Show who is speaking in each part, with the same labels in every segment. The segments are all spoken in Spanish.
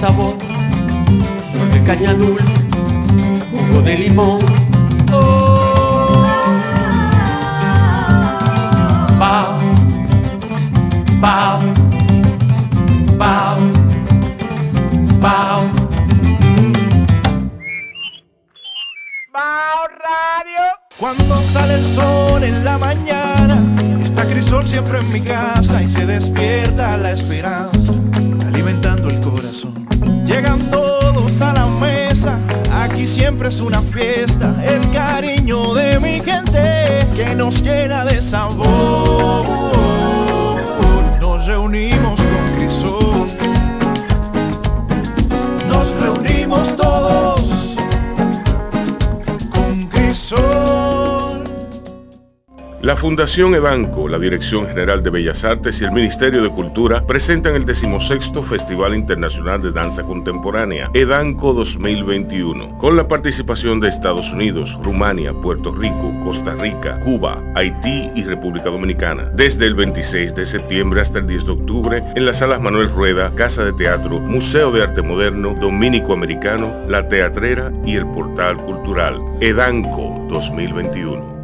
Speaker 1: sabor, flor de caña dulce, jugo de limón. Oh, bao, bao, bao, bao.
Speaker 2: Bao Radio. Cuando sale el sol en la mañana, está Crisol siempre en mi casa y se despierta la esperanza, alimentando el corazón. Llegan todos a la mesa, aquí siempre es una fiesta, el cariño de mi gente que nos llena de sabor. Nos reunimos con Crisol, nos reunimos todos
Speaker 3: La Fundación Edanco, la Dirección General de Bellas Artes y el Ministerio de Cultura presentan el decimosexto Festival Internacional de Danza Contemporánea, Edanco 2021, con la participación de Estados Unidos, Rumania, Puerto Rico, Costa Rica, Cuba, Haití y República Dominicana. Desde el 26 de septiembre hasta el 10 de octubre, en las salas Manuel Rueda, Casa de Teatro, Museo de Arte Moderno, Dominico Americano, La Teatrera y el Portal Cultural. Edanco 2021.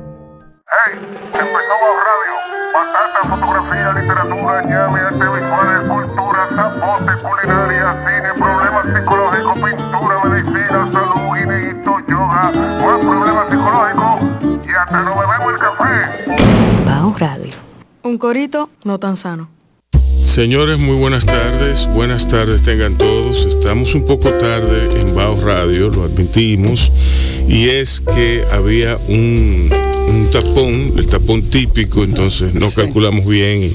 Speaker 4: Hey, empezó Bao Radio. Batata, fotografía, literatura, llave, arte visuales, cultura, zapote, culinaria, cine, problemas psicológicos, pintura, medicina, salud, guineíto, yoga, más problemas psicológicos y hasta nos bebemos el café.
Speaker 5: Bao Radio. Un corito no tan sano.
Speaker 3: Señores, muy buenas tardes. Buenas tardes tengan todos. Estamos un poco tarde en Bao Radio, lo admitimos. Y es que había un, un tapón, el tapón típico, entonces no calculamos bien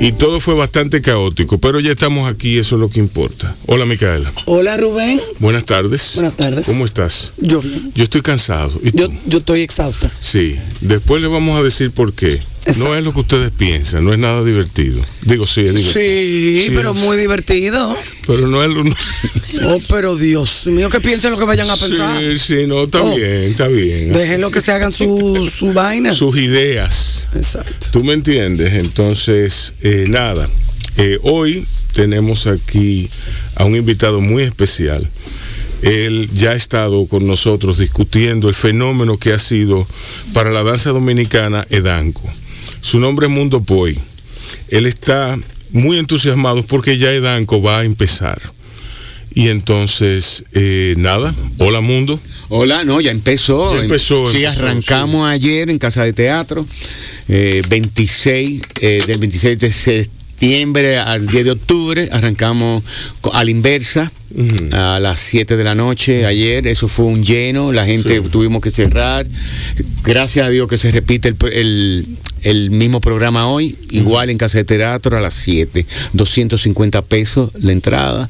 Speaker 3: y, y todo fue bastante caótico. Pero ya estamos aquí, eso es lo que importa. Hola, Micaela.
Speaker 6: Hola Rubén,
Speaker 3: Buenas tardes.
Speaker 6: Buenas tardes.
Speaker 3: ¿Cómo estás?
Speaker 6: yo bien.
Speaker 3: Yo estoy cansado. ¿Y
Speaker 6: Yo,
Speaker 3: tú?
Speaker 6: yo estoy exhausta.
Speaker 3: Sí, después le vamos a decir por qué. No es lo que ustedes piensan, no es nada divertido. Digo, sí, es divertido.
Speaker 6: Sí, pero
Speaker 3: es-
Speaker 6: muy divertido.
Speaker 3: Pero no es lo... no-
Speaker 6: Oh, pero Dios mío, que piensen lo que vayan a pensar.
Speaker 3: Sí, sí, no, está
Speaker 6: Oh.
Speaker 3: bien, está bien.
Speaker 6: Déjenlo que se hagan su, su vaina.
Speaker 3: Sus ideas.
Speaker 6: Exacto.
Speaker 3: ¿Tú me entiendes? Entonces, eh, nada, eh, hoy tenemos aquí a un invitado muy especial. Él ya ha estado con nosotros discutiendo el fenómeno que ha sido para la danza dominicana Edanco. Su nombre es Mundo Poi. Él está muy entusiasmado porque ya Edanco va a empezar. Y entonces, eh, nada, hola Mundo.
Speaker 7: Hola, no, ya empezó.
Speaker 3: Ya empezó,
Speaker 7: Sí,
Speaker 3: empezó,
Speaker 7: arrancamos ayer en Casa de Teatro, eh, 26, eh, del 26 de septiembre al 10 de octubre, arrancamos a la inversa. A las 7 de la noche ayer, eso fue un lleno, la gente
Speaker 3: Sí.
Speaker 7: tuvimos que cerrar. Gracias a Dios que se repite el, el- el mismo programa hoy, igual en Casa de Teatro a las 7, 250 pesos la entrada.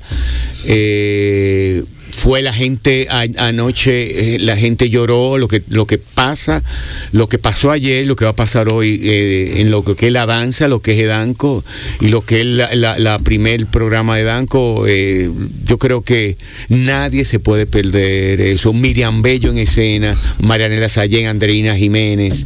Speaker 7: Eh, fue la gente a- anoche, eh, la gente lloró lo que lo que pasa, lo que pasó ayer, lo que va a pasar hoy eh, en lo que es la danza, lo que es Edanco y lo que es la, primer programa de Edanco. eh, yo creo que nadie se puede perder eso. Miriam Bello en escena, Marianela Sayén, Andreina Jiménez,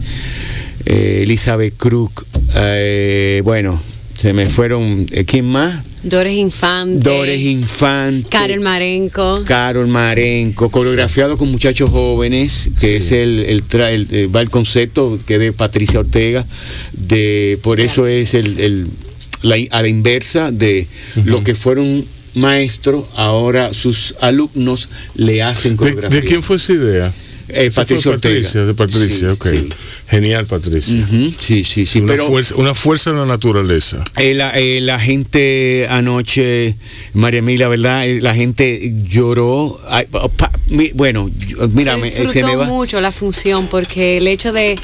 Speaker 7: eh, Elizabeth Crook, eh, bueno, se me fueron, eh, ¿quién más?
Speaker 8: Dores Infante.
Speaker 7: Dores Infante.
Speaker 8: Carol Marenco.
Speaker 7: Carol Marenco, coreografiado con muchachos jóvenes, que es el, el, tra- el- eh, va el concepto que es de Patricia Ortega, de por eso es el, el- la, a la inversa de lo que fueron maestros, ahora sus alumnos le hacen
Speaker 3: ¿De,
Speaker 7: coreografía.
Speaker 3: de quién fue esa idea?
Speaker 7: Eh,
Speaker 3: Esa
Speaker 7: Patricia
Speaker 3: fue
Speaker 7: Ortega.
Speaker 3: Patricia, de Patricia,
Speaker 7: Sí,
Speaker 3: ok.
Speaker 7: sí.
Speaker 3: Genial, Patricia.
Speaker 7: Sí, sí, sí,
Speaker 3: una,
Speaker 7: pero
Speaker 3: fuerza, una fuerza de la naturaleza.
Speaker 7: Eh, la, eh, la gente anoche, María Emilia, ¿verdad? Eh, La gente lloró. Ay, pa- mi- bueno, yo- mira,
Speaker 8: se
Speaker 7: me-
Speaker 8: disfrutó
Speaker 7: se me va.
Speaker 8: mucho la función porque el hecho de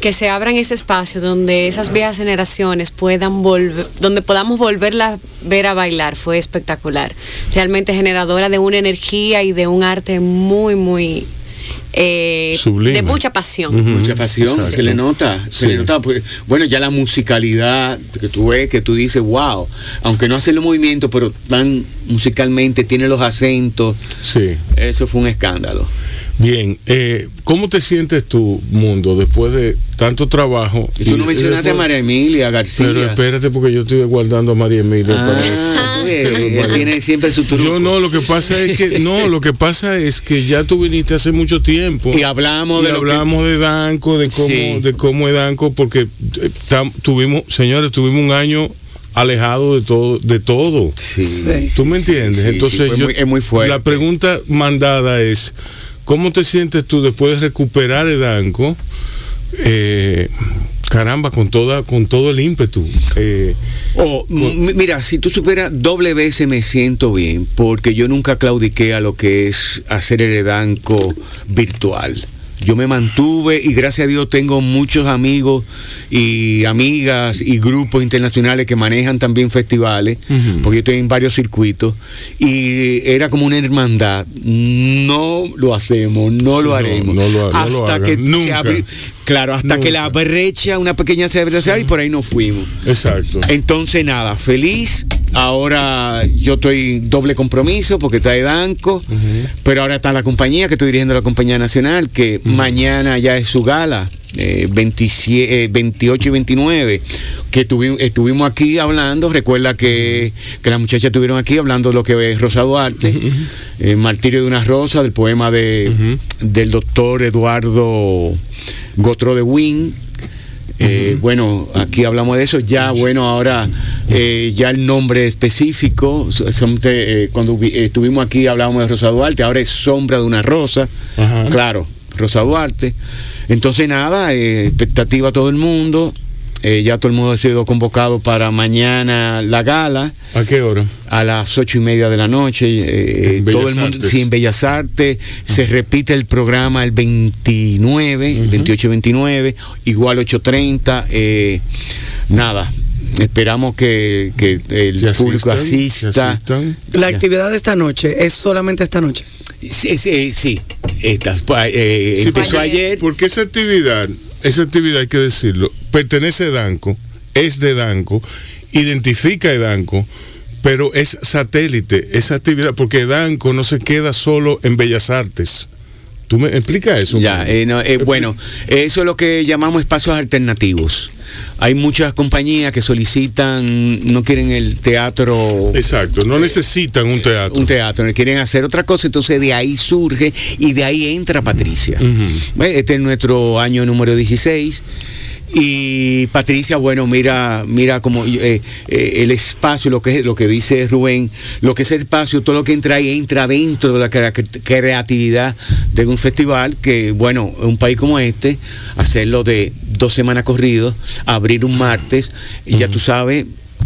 Speaker 8: que se abran ese espacio donde esas viejas generaciones puedan volver, donde podamos volverla a ver a bailar fue espectacular. Realmente generadora de una energía y de un arte muy, muy eh,
Speaker 3: Sublime.
Speaker 8: de mucha pasión.
Speaker 7: Mucha pasión,
Speaker 3: exacto.
Speaker 7: se le nota, se
Speaker 3: Sí.
Speaker 7: le nota. pues, bueno, ya la musicalidad que tú ves, que tú dices, wow, aunque no hacen los movimientos, pero tan musicalmente, tiene los acentos,
Speaker 3: Sí.
Speaker 7: eso fue un escándalo.
Speaker 9: Bien, eh, ¿cómo te sientes tú, Mundo, después de tanto trabajo?
Speaker 7: Y tú no mencionaste a María Emilia García.
Speaker 9: Pero espérate, porque yo estoy guardando a María Emilia. para.
Speaker 7: Ah, ves, ella tiene siempre su truco.
Speaker 9: Yo no, lo que pasa es que no, lo que pasa es que ya tú viniste hace mucho tiempo.
Speaker 7: Y hablamos
Speaker 9: Y
Speaker 7: de lo que-
Speaker 9: hablamos de Danco, de cómo,
Speaker 7: Sí.
Speaker 9: de cómo es Danco, porque eh, tam- tuvimos, señores, tuvimos un año alejado de todo, de todo.
Speaker 7: Sí.
Speaker 6: Sí.
Speaker 9: ¿Tú me entiendes?
Speaker 7: Sí,
Speaker 9: Entonces
Speaker 7: sí,
Speaker 9: yo-
Speaker 7: muy- es muy fuerte.
Speaker 9: La pregunta mandada es, ¿cómo te sientes tú después de recuperar el Danco? Eh, caramba, con toda, con todo el ímpetu. Eh,
Speaker 7: Oh, mira, si tú supieras, doble veces me siento bien, porque yo nunca claudiqué a lo que es hacer el edanco virtual. Yo me mantuve y gracias a Dios tengo muchos amigos y amigas y grupos internacionales que manejan también festivales, porque yo estoy en varios circuitos, y era como una hermandad. No lo hacemos, no lo haremos.
Speaker 9: no lo ha- no lo
Speaker 7: hasta que se abri- claro, hasta que la brecha, una pequeña se abre y por ahí nos fuimos.
Speaker 9: exacto.
Speaker 7: Entonces nada, feliz. Ahora yo estoy doble compromiso porque está Edanco, pero ahora está la compañía que estoy dirigiendo la compañía nacional, que mañana ya es su gala, eh, 27, eh, 28 y 29, que tuvi- estuvimos aquí hablando, recuerda que, que las muchachas estuvieron aquí hablando de lo que es Rosa Duarte, eh, Martirio de una Rosa, del poema de, del doctor Eduardo Gotro de Win. Eh, Bueno, aquí hablamos de eso. Ya, bueno, ahora eh, ya el nombre específico. son eh, cuando vi- estuvimos aquí hablábamos de Rosa Duarte. Ahora es Sombra de una Rosa.
Speaker 9: Ajá.
Speaker 7: Claro, Rosa Duarte. Entonces, nada, eh, expectativa a todo el mundo. Eh, ya todo el mundo ha sido convocado para mañana la gala
Speaker 9: ¿A qué hora?
Speaker 7: a las ocho y media de la noche. eh,
Speaker 9: En
Speaker 7: todo
Speaker 9: Bellas
Speaker 7: el mundo,
Speaker 9: Artes.
Speaker 7: sí, en Bellas Artes. Se repite el programa el 29, el 28 y 29, igual 8.30. eh, nada, esperamos que, que el
Speaker 9: Que
Speaker 7: público
Speaker 9: asistan,
Speaker 7: asista.
Speaker 6: La
Speaker 7: Ya.
Speaker 6: actividad de esta noche es solamente esta noche.
Speaker 7: Sí, sí, sí, estas, pues, eh,
Speaker 9: Sí,
Speaker 7: empezó ayer.
Speaker 9: Porque esa actividad, esa actividad hay que decirlo, pertenece a Danco, es de Danco, identifica a Danco, pero es satélite, esa actividad, porque Danco no se queda solo en Bellas Artes. ¿Tú me explicas eso?
Speaker 7: Ya, eh, no, eh, bueno, eso es lo que llamamos espacios alternativos. Hay muchas compañías que solicitan, no quieren el teatro
Speaker 9: Exacto, no necesitan un teatro.
Speaker 7: un teatro, quieren hacer otra cosa, entonces de ahí surge y de ahí entra Patricia. Este es nuestro año número 16. Y Patricia, bueno, mira, mira como eh, eh, el espacio, lo que es lo que dice Rubén, lo que es el espacio, todo lo que entra ahí entra dentro de la crea- creatividad de un festival que, bueno, en un país como este, hacerlo de dos semanas corridos, abrir un martes, y ya tú sabes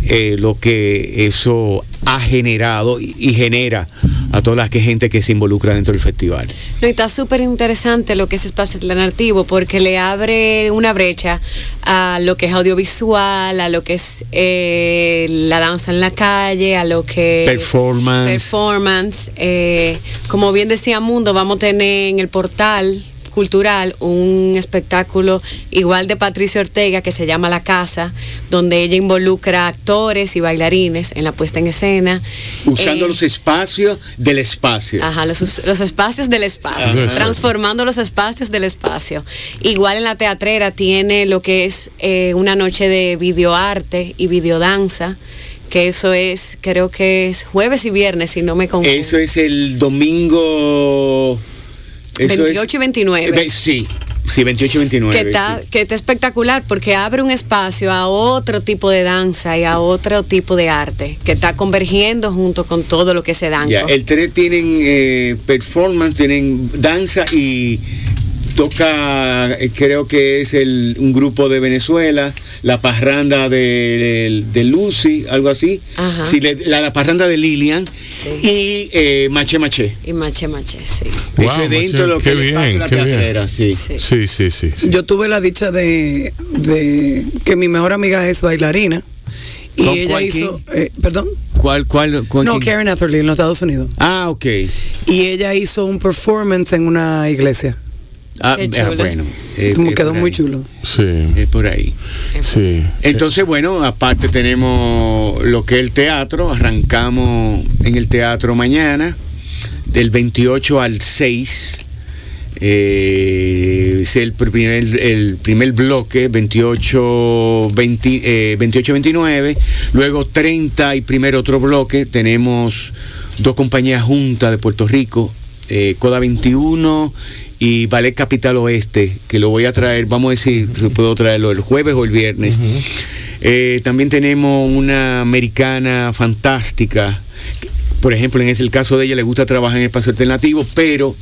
Speaker 7: eh, lo que eso ha generado y, y genera a toda la gente que se involucra dentro del festival.
Speaker 8: No, está súper interesante lo que es espacio alternativo porque le abre una brecha a lo que es audiovisual, a lo que es eh, la danza en la calle, a lo que...
Speaker 7: Performance.
Speaker 8: Performance. eh, como bien decía Mundo, vamos a tener en el portal cultural un espectáculo igual de Patricia Ortega que se llama La Casa, donde ella involucra actores y bailarines en la puesta en escena.
Speaker 7: Usando
Speaker 8: Eh,
Speaker 7: los espacios del espacio.
Speaker 8: Ajá, los, los espacios del espacio,
Speaker 9: Ajá.
Speaker 8: transformando los espacios del espacio. Igual en la teatrera tiene lo que es eh, una noche de videoarte y videodanza, que eso es, creo que es jueves y viernes, si no me confundo.
Speaker 7: Eso es el domingo. Eso
Speaker 8: 28
Speaker 7: es-
Speaker 8: y 29.
Speaker 7: Eh, ve- sí, sí, 28 y 29.
Speaker 8: que está,
Speaker 7: sí.
Speaker 8: que está espectacular porque abre un espacio a otro tipo de danza y a otro tipo de arte que está convergiendo junto con todo lo que se dan.
Speaker 7: El 3 tienen eh, performance, tienen danza y toca, eh, creo que es el, un grupo de Venezuela, la parranda de, de Lucy, algo así.
Speaker 8: Ajá.
Speaker 7: Sí, la, la parranda de Lilian
Speaker 8: Sí.
Speaker 7: y eh, Maché Maché.
Speaker 8: Y mache mache, sí.
Speaker 9: Wow,
Speaker 7: Eso es dentro de lo
Speaker 9: Maché,
Speaker 7: que
Speaker 9: bien,
Speaker 7: la
Speaker 9: qué bien.
Speaker 7: teatrera, sí.
Speaker 8: Sí.
Speaker 9: Sí, sí, sí. sí.
Speaker 6: Yo tuve la dicha de, de que mi mejor amiga es bailarina. Y
Speaker 7: ¿Con
Speaker 6: ella
Speaker 7: cuál
Speaker 6: hizo, eh, perdón,
Speaker 7: ¿Cuál, cuál, cuál?
Speaker 6: no,
Speaker 7: quién?
Speaker 6: Karen Atherley en los Estados Unidos.
Speaker 7: Ah, ok.
Speaker 6: Y ella hizo un performance en una iglesia.
Speaker 7: Ah, ah, bueno. eh,
Speaker 6: Como
Speaker 7: eh,
Speaker 6: quedó muy
Speaker 7: ahí.
Speaker 6: chulo.
Speaker 9: Sí,
Speaker 7: Es por ahí.
Speaker 9: sí.
Speaker 7: Entonces, bueno, aparte tenemos lo que es el teatro. Arrancamos en el teatro mañana, del 28 al 6. Eh, es el primer, el primer bloque, 28, 20, eh, 28-29. Luego 30 y primer otro bloque. Tenemos dos compañías juntas de Puerto Rico, eh, Coda 21 y Ballet Capital Oeste, que lo voy a traer, vamos a decir, si puedo traerlo el jueves o el viernes. Eh, también tenemos una americana fantástica. Por ejemplo, en ese el caso de ella le gusta trabajar en espacio alternativo, pero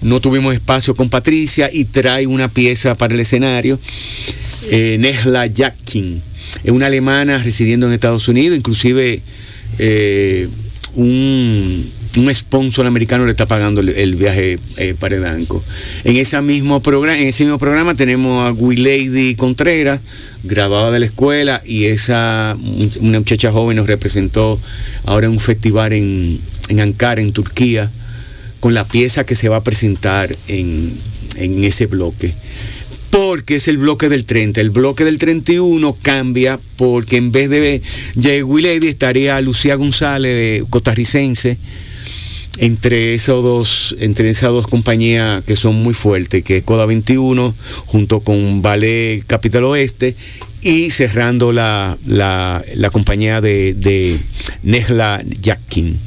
Speaker 7: no tuvimos espacio con Patricia y trae una pieza para el escenario. Eh, Nesla Jackin, es una alemana residiendo en Estados Unidos, inclusive eh, un, un sponsor americano le está pagando el, viaje eh, para Edanco. En, ese mismo programa, tenemos a Lady Contreras, graduada de la escuela, y esa una muchacha joven nos representó ahora en un festival en, en Ankara, en Turquía, con la pieza que se va a presentar en, en ese bloque porque es el bloque del 30. El bloque del 31 cambia porque en vez de Jay estaría Lucía González, costarricense, entre, esos dos, entre esas dos compañías que son muy fuertes, que es Coda 21, junto con Ballet Capital Oeste, y cerrando la, la, la compañía de, de Nesla Jackin.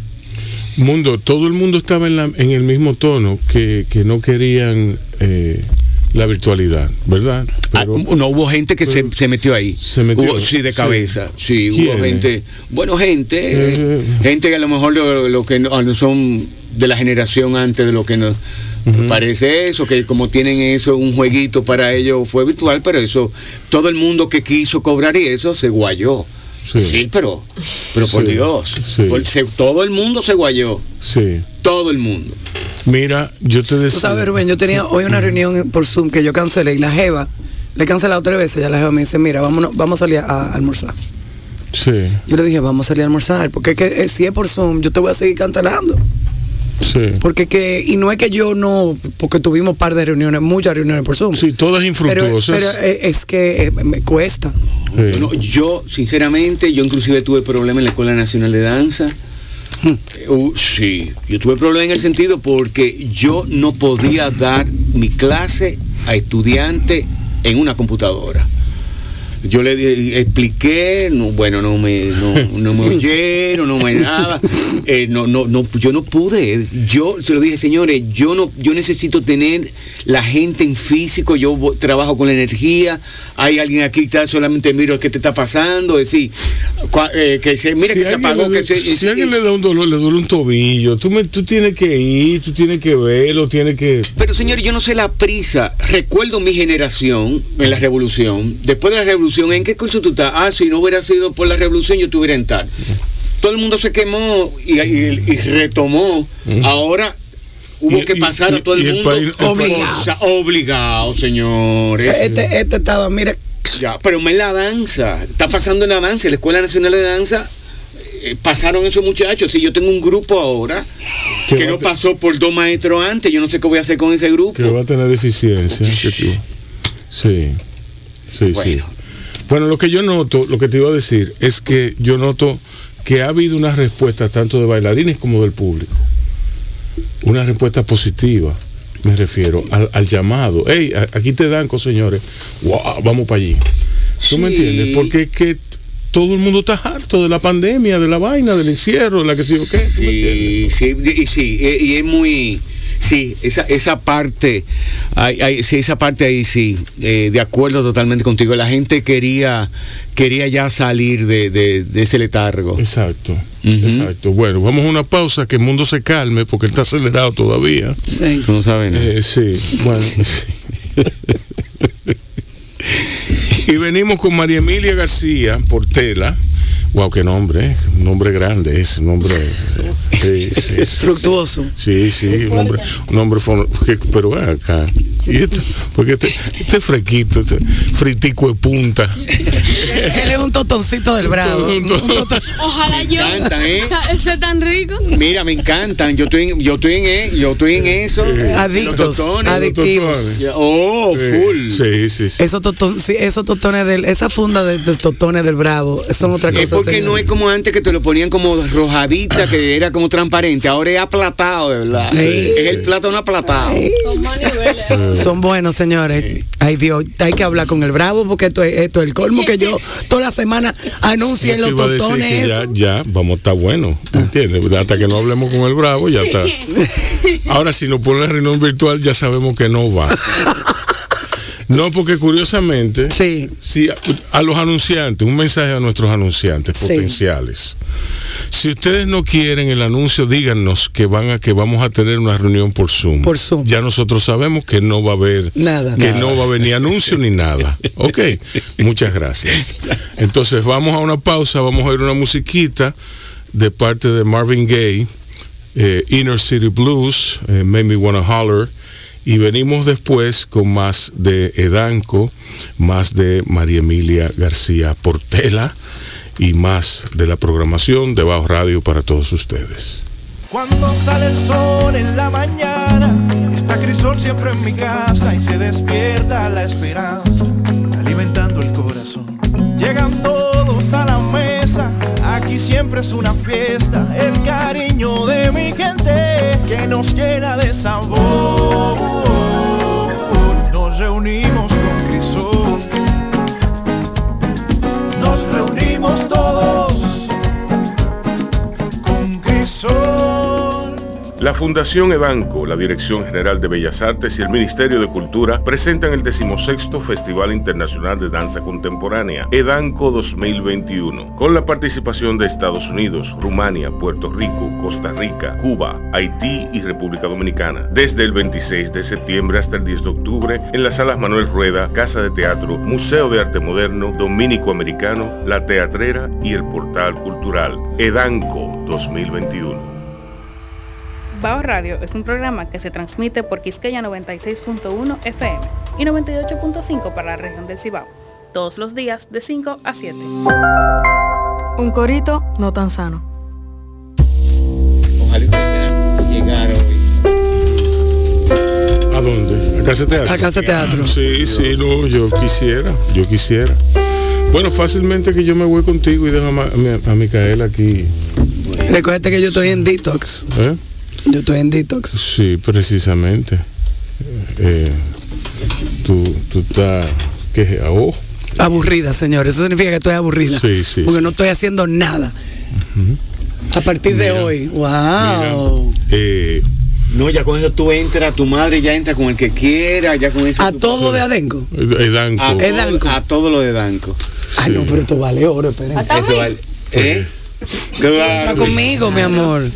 Speaker 9: Mundo, todo el mundo estaba en, la, en el mismo tono, que, que no querían eh, la virtualidad, ¿verdad?
Speaker 7: Pero, ah, no hubo gente que se, se, metió ahí.
Speaker 9: Se metió.
Speaker 7: Hubo, sí, de cabeza. Sí, sí hubo gente. Bueno, gente.
Speaker 9: Eh,
Speaker 7: gente que a lo mejor lo, lo que no, son de la generación antes de lo que nos. Uh -huh. Parece eso, que como tienen eso, un jueguito para ellos fue virtual, pero eso, todo el mundo que quiso cobrar y eso se guayó. Sí, sí pero, pero por
Speaker 9: Sí,
Speaker 7: Dios, por- se- todo el mundo se guayó,
Speaker 9: Sí.
Speaker 7: Todo el mundo.
Speaker 9: Mira, yo te
Speaker 6: Tú
Speaker 9: decía.
Speaker 6: sabes, Rubén, yo tenía hoy una reunión por Zoom que yo cancelé y la Jeva, le he cancelado tres veces, ya la Jeva me dice, mira, vámonos, vamos a salir a, a almorzar.
Speaker 9: Sí,
Speaker 6: Yo le dije, vamos a salir a almorzar, porque es que eh, si es por Zoom, yo te voy a seguir cancelando.
Speaker 9: sí.
Speaker 6: Porque que, y no es que yo no, porque tuvimos par de reuniones, muchas reuniones por Zoom.
Speaker 9: Sí, todas
Speaker 6: pero,
Speaker 9: infructuosas.
Speaker 6: pero, eh, es que eh, me cuesta.
Speaker 9: Sí.
Speaker 7: Bueno, yo, sinceramente, yo inclusive tuve problemas en la Escuela Nacional de Danza. Uh, sí, yo tuve problemas en el sentido porque yo no podía dar mi clase a estudiantes en una computadora. Yo le di- expliqué, no, bueno, no me, no, no me oyeron, no me nada. Eh, no, no, no, yo no pude. Yo se lo dije, señores, yo no, yo necesito tener la gente en físico, yo trabajo con la energía, hay alguien aquí que está solamente miro qué te está pasando, es decir, cua- eh, que se, mira que se apagó,
Speaker 9: le-
Speaker 7: que se,
Speaker 9: si
Speaker 7: es-
Speaker 9: alguien
Speaker 7: es-
Speaker 9: le da un dolor, le duele un tobillo, tú, me- tú tienes que ir, tú tienes que verlo, tienes que...
Speaker 7: Pero señor, yo no sé la prisa. Recuerdo mi generación en la revolución. Después de la revolución, ¿en qué curso tú estás? Ah, si no hubiera sido por la revolución, yo estuviera en tal. Todo el mundo se quemó y, y- y retomó. Ahora hubo
Speaker 9: Y-
Speaker 7: que pasar
Speaker 9: y-
Speaker 7: a todo el mundo.
Speaker 9: país- el
Speaker 7: por
Speaker 6: país-
Speaker 7: forza, obligado, señores.
Speaker 6: Este, este estaba, mira,
Speaker 7: Ya, pero en la danza, está pasando en la danza, en la Escuela Nacional de Danza, eh, pasaron esos muchachos. Si yo tengo un grupo ahora
Speaker 9: Que
Speaker 7: no pasó por dos maestros antes, yo no sé qué voy a hacer con ese grupo.
Speaker 9: que va a tener deficiencia. Sí, sí,
Speaker 7: Bueno.
Speaker 9: sí. Bueno, lo que yo noto, lo que te iba a decir, es que yo noto que ha habido una respuesta tanto de bailarines como del público. Una respuesta positiva, me refiero al, al llamado. Hey, aquí te dan, señores. Wow, vamos para allí. ¿Tú me
Speaker 7: Sí.
Speaker 9: entiendes? Porque es que todo el mundo está harto de la pandemia, de la vaina, del encierro, de la que sé yo qué. ¿tú me?
Speaker 7: Sí, sí, y sí, y es muy, sí, esa, esa parte, hay, hay- sí, esa parte ahí sí, eh, de acuerdo totalmente contigo. La gente quería, quería ya salir de, de- de ese letargo.
Speaker 9: Exacto, exacto. Bueno, vamos a una pausa, que el mundo se calme, porque está acelerado todavía.
Speaker 6: sí.
Speaker 7: Tú no sabes nada.
Speaker 9: Eh, sí, bueno. y venimos con María Emilia García Portela. Wow, qué nombre, ¿eh? un nombre grande ese, un nombre. Sí, sí, sí.
Speaker 6: Fructuoso.
Speaker 9: Sí, sí, un nombre, un nombre pero acá. Y esto, porque este, este fresquito, este fritico de punta.
Speaker 6: Él es un totoncito del bravo.
Speaker 9: Un to-
Speaker 6: Un totón-
Speaker 8: Ojalá yo.
Speaker 7: encantan, ¿eh?
Speaker 8: O sea, ese es tan rico.
Speaker 7: Mira, me encantan. Yo estoy en, yo estoy en, e- yo estoy en eso.
Speaker 6: Adictos,
Speaker 7: totones.
Speaker 6: adictivos.
Speaker 9: totones.
Speaker 7: Oh, full.
Speaker 9: Sí, sí, sí.
Speaker 6: Esos, toton- sí, esos totones del, esa funda de, de totones del bravo son otra cosa.
Speaker 7: Es porque
Speaker 6: señor.
Speaker 7: no es como antes que te lo ponían como rojadita, que era como transparente. Ahora es aplatado, de verdad.
Speaker 6: Sí.
Speaker 7: Es el plátano aplatado.
Speaker 8: Con.
Speaker 6: Son buenos, señores. Ay, Dios, hay que hablar con el bravo porque esto es, esto es el colmo que yo toda la semana anuncien
Speaker 9: Yo
Speaker 6: los
Speaker 9: que ya, ya, vamos a estar bueno, ¿entiendes? Hasta que no hablemos con el bravo, ya está. Ahora, si nos pone la reunión virtual, ya sabemos que no va. No, porque curiosamente,
Speaker 6: Sí.
Speaker 9: si a, a los anunciantes, un mensaje a nuestros anunciantes
Speaker 6: Sí.
Speaker 9: potenciales. Si ustedes no quieren el anuncio, díganos que van a que vamos a tener una reunión por Zoom.
Speaker 6: Por Zoom.
Speaker 9: Ya nosotros sabemos que no va a haber
Speaker 6: Nada.
Speaker 9: que
Speaker 6: Nada.
Speaker 9: no va a haber ni anuncio ni nada. Ok, muchas gracias. Entonces vamos a una pausa, vamos a oír una musiquita de parte de Marvin Gaye, eh, Inner City Blues, eh, Made Me Wanna Holler, y venimos después con más de Edanco, más de María Emilia García Portela y más de la programación de Bajo Radio para todos ustedes.
Speaker 2: Cuando sale el sol en la mañana, está Crisol siempre en mi casa y se despierta la esperanza, alimentando el corazón. Llegan todos a la mesa, aquí siempre es una fiesta, el cariño de mi gente que nos llena de sabor.
Speaker 3: La Fundación Edanco, la Dirección General de Bellas Artes y el Ministerio de Cultura presentan el 16 Festival Internacional de Danza Contemporánea, Edanco 2021, con la participación de Estados Unidos, Rumania, Puerto Rico, Costa Rica, Cuba, Haití y República Dominicana, desde el 26 de septiembre hasta el 10 de octubre en las salas Manuel Rueda, Casa de Teatro, Museo de Arte Moderno, Dominico Americano, La Teatrera y el Portal Cultural, Edanco 2021.
Speaker 10: Bao Radio es un programa que se transmite por Quisqueya 96.1 FM y 98.5 para la región del Cibao, todos los días de 5 a 7.
Speaker 5: Un corito no tan sano.
Speaker 7: Ojalá ustedes puedan llegar hoy.
Speaker 9: ¿A dónde? ¿A Casa Teatro?
Speaker 6: A Casa Teatro.
Speaker 9: Sí, sí, no, yo quisiera, yo quisiera. Bueno, fácilmente que yo me voy contigo y dejo a, Ma- a mi- a Micaela aquí.
Speaker 6: Recuerda que yo estoy en detox.
Speaker 9: ¿eh?
Speaker 6: Yo estoy en detox.
Speaker 9: Sí, precisamente. Eh, tú, tú estás, ¿qué? es? Oh,
Speaker 6: Aburrida, señor. Eso significa que estoy aburrida.
Speaker 9: Sí, sí,
Speaker 6: Porque
Speaker 9: sí.
Speaker 6: no estoy haciendo nada. A partir de hoy. Wow.
Speaker 9: eh,
Speaker 7: No, ya con eso tú entras, tu madre ya entra con el que quiera, ya con eso.
Speaker 6: A todo de Adenco.
Speaker 9: Edanco.
Speaker 7: a,
Speaker 6: Es
Speaker 7: todo,
Speaker 6: Danco.
Speaker 7: a todo lo de Danco.
Speaker 6: Ay,
Speaker 9: Sí.
Speaker 6: no, pero esto vale oro, esperen.
Speaker 8: Hasta
Speaker 7: Eso vale. ¿Eh?
Speaker 6: Entra
Speaker 7: Claro.
Speaker 6: conmigo, mi amor.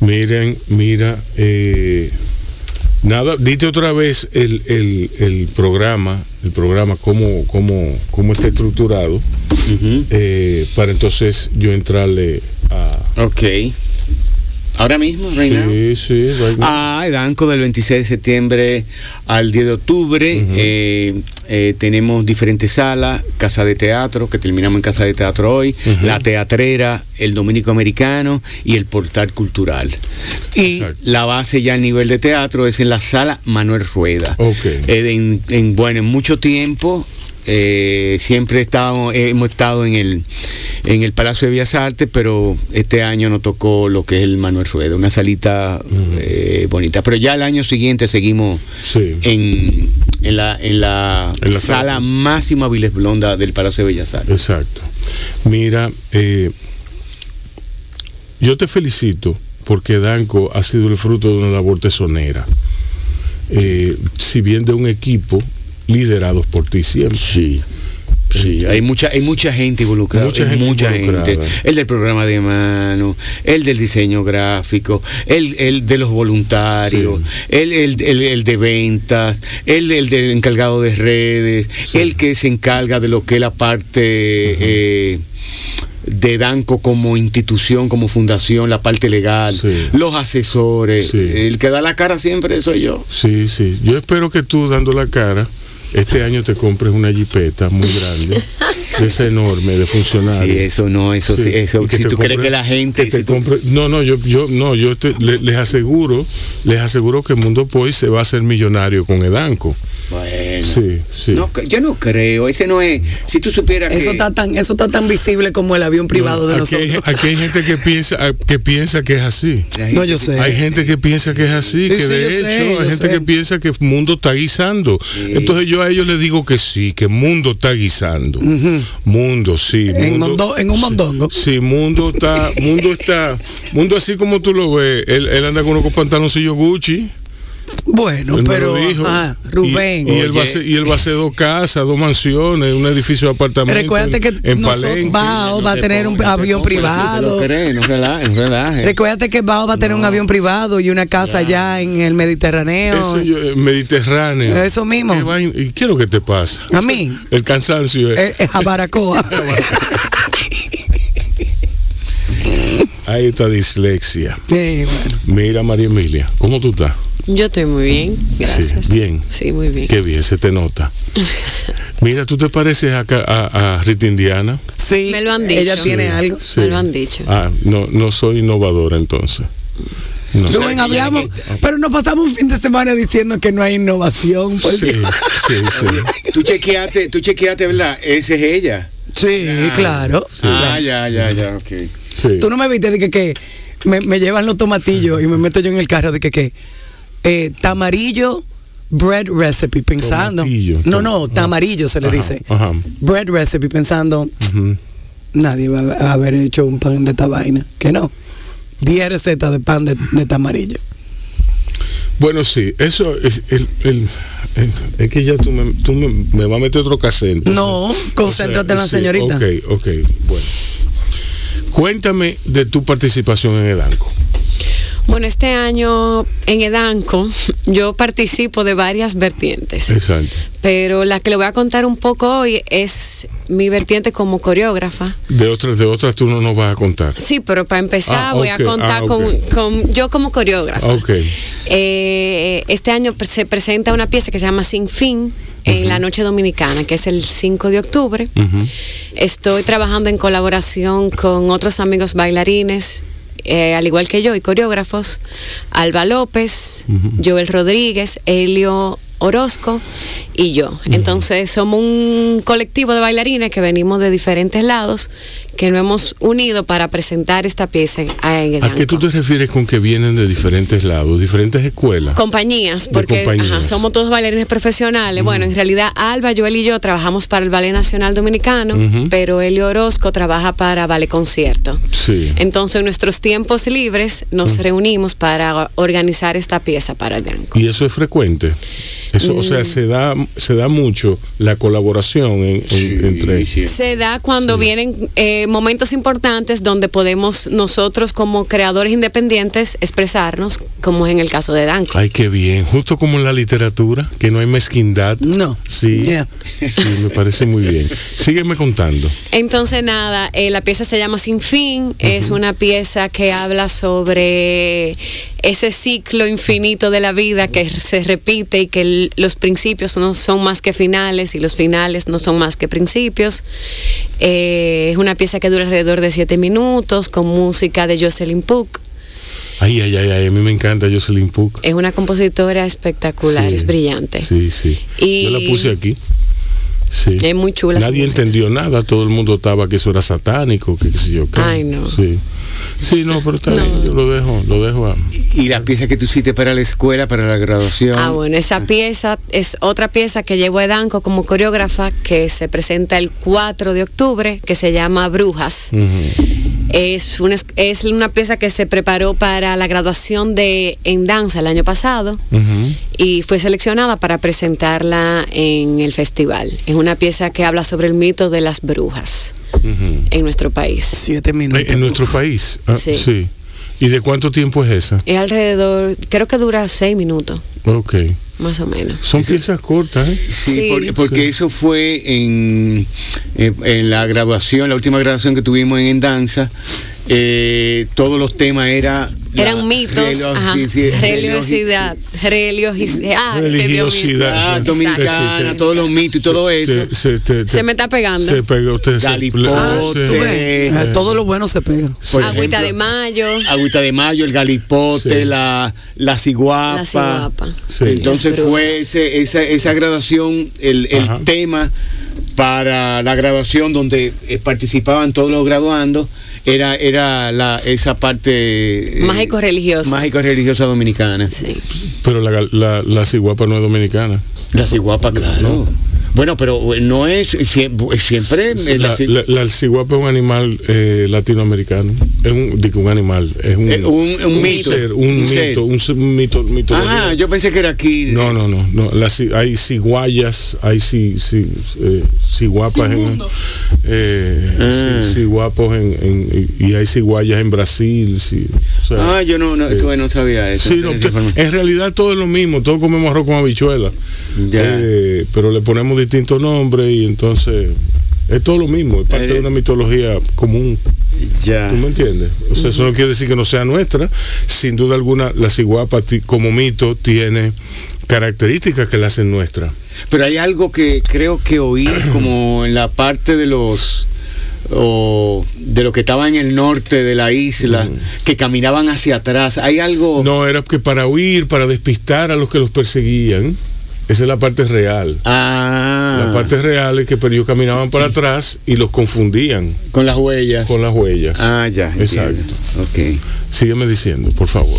Speaker 9: Miren, mira, eh, nada, dite otra vez el, el, el programa, el programa, cómo, cómo, cómo está estructurado, eh, para entonces yo entrarle a...
Speaker 7: Ok. Ahora mismo, Reina.
Speaker 9: Sí, sí, right.
Speaker 7: Ah, Edanco del 26 de septiembre al 10 de octubre. eh, eh, tenemos diferentes salas, casa de teatro, que terminamos en casa de teatro hoy, la teatrera, el dominico americano y el portal cultural. Y
Speaker 9: Exacto.
Speaker 7: la base ya a nivel de teatro es en la sala Manuel Rueda.
Speaker 9: Ok.
Speaker 7: Eh, en, en, bueno, en mucho tiempo eh, siempre estado, hemos estado en el, en el Palacio de Bellas Artes, pero este año nos tocó lo que es el Manuel Rueda, una salita eh, bonita. Pero ya el año siguiente seguimos
Speaker 9: Sí.
Speaker 7: en, en la, en la,
Speaker 9: En la
Speaker 7: sala
Speaker 9: sala.
Speaker 7: máxima Viles Blonda del Palacio de Bellas Artes.
Speaker 9: Exacto. Mira, eh, yo te felicito porque Danco ha sido el fruto de una labor tesonera. Eh, si bien de un equipo liderados por ti siempre.
Speaker 7: Sí. Sí, hay mucha, hay mucha gente involucrada.
Speaker 9: Mucha gente
Speaker 7: mucha
Speaker 9: involucrada.
Speaker 7: gente. El del programa de mano, el del diseño gráfico, el, el de los voluntarios, el, el, el- el de ventas, el, el del encargado de redes, el que se encarga de lo que es la parte eh, de Danco como institución, como fundación, la parte legal, los asesores. El que da la cara siempre soy yo.
Speaker 9: Sí, sí. Yo espero que tú dando la cara este año te compres una jipeta muy grande, esa enorme, de funcionario.
Speaker 7: Sí, eso no, eso sí, eso. Si tú crees que la gente.
Speaker 9: no, no, yo, yo, no, yo les aseguro, les aseguro que Mundo Poi se va a hacer millonario con Edanco.
Speaker 7: Bueno. Sí, sí. yo no creo, ese no es. Si tú supieras
Speaker 6: eso Está tan, eso está tan visible como el avión privado de nosotros.
Speaker 9: Hay, aquí hay gente que piensa, que piensa que es así.
Speaker 6: No, yo sé.
Speaker 9: Hay gente que piensa que es así, que de hecho hay gente que piensa que el mundo está guisando. Entonces yo a ellos les digo que sí, que mundo está guisando. Mundo, sí.
Speaker 6: en, en un mondongo.
Speaker 9: Sí, mundo está, mundo está, mundo así como tú lo ves. Él, él anda con unos pantaloncillos Gucci.
Speaker 6: Bueno, pero ah, Rubén.
Speaker 9: Y, él va a hacer, dos casas, dos mansiones, un edificio de apartamentos.
Speaker 6: Recuérdate que
Speaker 9: en
Speaker 6: Bao va a tener un avión privado. Recuérdate que Bao va a tener un avión privado y una casa allá en el Mediterráneo.
Speaker 9: Eso yo, Mediterráneo.
Speaker 6: Eso mismo.
Speaker 9: ¿Y qué es lo que te pasa?
Speaker 6: A mí.
Speaker 9: El cansancio.
Speaker 6: Es, es a Baracoa.
Speaker 9: Ahí está dislexia. Mira, María Emilia, ¿cómo tú estás?
Speaker 8: Yo estoy muy bien, gracias.
Speaker 9: Sí, bien.
Speaker 8: Sí, muy bien.
Speaker 9: Qué bien, se te nota. Mira, ¿tú te pareces a, a, Rita Indiana?
Speaker 6: Sí,
Speaker 8: me lo han dicho.
Speaker 6: Ella tiene algo.
Speaker 8: Me lo han dicho.
Speaker 9: Ah, no, no soy innovadora entonces.
Speaker 6: No. hablamos, pero nos pasamos un fin de semana diciendo que no hay innovación.
Speaker 9: sí, sí, sí.
Speaker 7: Tú chequeaste, tú chequeaste, ¿verdad? Esa es ella.
Speaker 6: Sí, claro.
Speaker 7: Ah, ya, ya, ya, ok.
Speaker 6: Tú no me viste de que, que me, me, llevan los tomatillos y me meto yo en el carro de que, que eh, tamarillo bread recipe pensando. no, no, tamarillo se le dice. Bread recipe pensando. Nadie va a haber hecho un pan de esta vaina. Que no. 10 recetas de pan de, tamarillo.
Speaker 9: Bueno, sí, eso es el, es que ya tú me, tú me, vas a meter otro cassette.
Speaker 6: No, concéntrate en la señorita.
Speaker 9: Ok, ok, bueno. Cuéntame de tu participación en el ANCO.
Speaker 8: Bueno, este año en Edanco yo participo de varias vertientes.
Speaker 9: Exacto.
Speaker 8: Pero la que le voy a contar un poco hoy es mi vertiente como coreógrafa.
Speaker 9: De otras, de otras tú no nos vas a contar.
Speaker 8: Sí, pero para empezar ah, voy a contar ah, con, yo como coreógrafa.
Speaker 9: Okay.
Speaker 8: Eh, este año se presenta una pieza que se llama Sin Fin en la Noche Dominicana, que es el 5 de octubre. Estoy trabajando en colaboración con otros amigos bailarines eh, al igual que yo, y coreógrafos, Alba López, Joel Rodríguez, Helio Orozco y yo. Entonces somos un colectivo de bailarines que venimos de diferentes lados, que nos hemos unido para presentar esta pieza en,
Speaker 9: ¿A qué tú te refieres con que vienen de diferentes lados, diferentes escuelas?
Speaker 8: Compañías, porque somos todos bailarines profesionales. Bueno, en realidad Alba, Joel y yo trabajamos para el Ballet Nacional Dominicano, pero Helio Orozco trabaja para Ballet Concierto.
Speaker 9: Sí.
Speaker 8: Entonces en nuestros tiempos libres nos reunimos para organizar esta pieza para el
Speaker 9: ¿Y eso es frecuente? Eso, o sea, mm. se da, se da mucho la colaboración entre...
Speaker 8: Se da cuando vienen eh, momentos importantes donde podemos nosotros como creadores independientes expresarnos, como es en el caso de Danco.
Speaker 9: Ay, qué bien. Justo como en la literatura, que no hay mezquindad.
Speaker 6: No.
Speaker 9: Sí, sí me parece muy bien. Sígueme contando.
Speaker 8: Entonces, nada, eh, la pieza se llama Sin Fin. Es una pieza que habla sobre ese ciclo infinito de la vida que se repite y que los principios no son más que finales y los finales no son más que principios. Eh, es una pieza que dura alrededor de siete minutos con música de Jocelyn Puck.
Speaker 9: Ay, ay, ay, a mí me encanta Jocelyn Puck.
Speaker 8: Es una compositora espectacular, es brillante.
Speaker 9: Sí, sí. Yo la puse aquí. Sí.
Speaker 8: Es muy chula.
Speaker 9: Nadie entendió nada, todo el mundo estaba que eso era satánico, que qué sé yo qué.
Speaker 8: Ay, no.
Speaker 9: Sí. Sí, no, pero está bien, yo lo dejo, lo dejo a...
Speaker 7: ¿Y la pieza que tú hiciste para la escuela, para la graduación?
Speaker 8: Ah, bueno, esa pieza es otra pieza que llevo a Edanco como coreógrafa que se presenta el 4 de octubre, que se llama Brujas. es, una, es una pieza que se preparó para la graduación de En Danza el año pasado y fue seleccionada para presentarla en el festival. Es una pieza que habla sobre el mito de las brujas en nuestro país.
Speaker 6: Siete minutos.
Speaker 9: En nuestro país. Ah, sí. ¿Y de cuánto tiempo es esa?
Speaker 8: Es alrededor, creo que dura seis minutos.
Speaker 9: Ok.
Speaker 8: más o menos.
Speaker 9: Son piezas cortas, ¿eh?
Speaker 7: Sí,
Speaker 8: Sí.
Speaker 7: porque, porque
Speaker 9: Sí.
Speaker 7: eso fue en, en, en la graduación, la última graduación que tuvimos en, en danza. eh, todos los temas era
Speaker 8: Eran mitos, religiosidad, religiosidad, ah.
Speaker 9: Religiosidad.
Speaker 7: Ah, dominicana, todos los mitos y todo eso.
Speaker 9: Se, te- te-
Speaker 8: Se me está pegando.
Speaker 9: Se pegó usted.
Speaker 7: Galipote. Eh,
Speaker 6: todo lo bueno se pega.
Speaker 7: Por
Speaker 8: Agüita
Speaker 7: ejemplo,
Speaker 8: de mayo.
Speaker 7: Agüita de Mayo, el galipote,
Speaker 9: Sí.
Speaker 7: la, la ciguapa.
Speaker 8: La ciguapa.
Speaker 9: Sí.
Speaker 7: Entonces fue esa, esa graduación, el, el tema para la graduación donde eh, participaban todos los graduandos era, era la, esa parte eh,
Speaker 8: Mágico-religiosa.
Speaker 7: mágico-religiosa dominicana.
Speaker 8: Sí.
Speaker 9: Pero la, la, la ciguapa no es dominicana.
Speaker 7: La ciguapa, claro. Bueno, pero eh, no es sie- siempre. eh, la
Speaker 9: La, la, la ciguapa es un animal eh, latinoamericano. Es un, digo, un animal. Es un,
Speaker 7: Eh, un- un mito.
Speaker 9: ser, un,
Speaker 7: Un ser.
Speaker 9: mito. Un, mito.
Speaker 7: Ah, yo pensé que era aquí.
Speaker 9: No, no, no. no. Ci- hay ciguayas, hay ci, ci- eh, ciguapas en. Eh,
Speaker 7: Ah.
Speaker 9: ci- ciguapos en, en- y hay ciguayas en Brasil. O sea,
Speaker 7: Ah, yo no, no, tú no sabía eso.
Speaker 9: Sí, no, en realidad todo es lo mismo, todos comemos arroz con habichuela, Eh, pero le ponemos distintos nombres y entonces es todo lo mismo, es parte
Speaker 7: Eh,
Speaker 9: de una mitología común,
Speaker 7: ya.
Speaker 9: ¿tú me entiendes? O sea, eso no quiere decir que no sea nuestra, sin duda alguna la ciguapa como mito tiene características que la hacen nuestra.
Speaker 7: Pero hay algo que creo que oí como en la parte de los o de lo que estaba en el norte de la isla, que caminaban hacia atrás. Hay algo.
Speaker 9: No, era que para huir, para despistar a los que los perseguían, esa es la parte real.
Speaker 7: Ah,
Speaker 9: La parte real es que pero ellos caminaban para atrás y los confundían
Speaker 7: con las huellas.
Speaker 9: con las huellas.
Speaker 7: Ah, ya. entiendo.
Speaker 9: Exacto.
Speaker 7: Ok.
Speaker 9: Sígueme diciendo, por favor.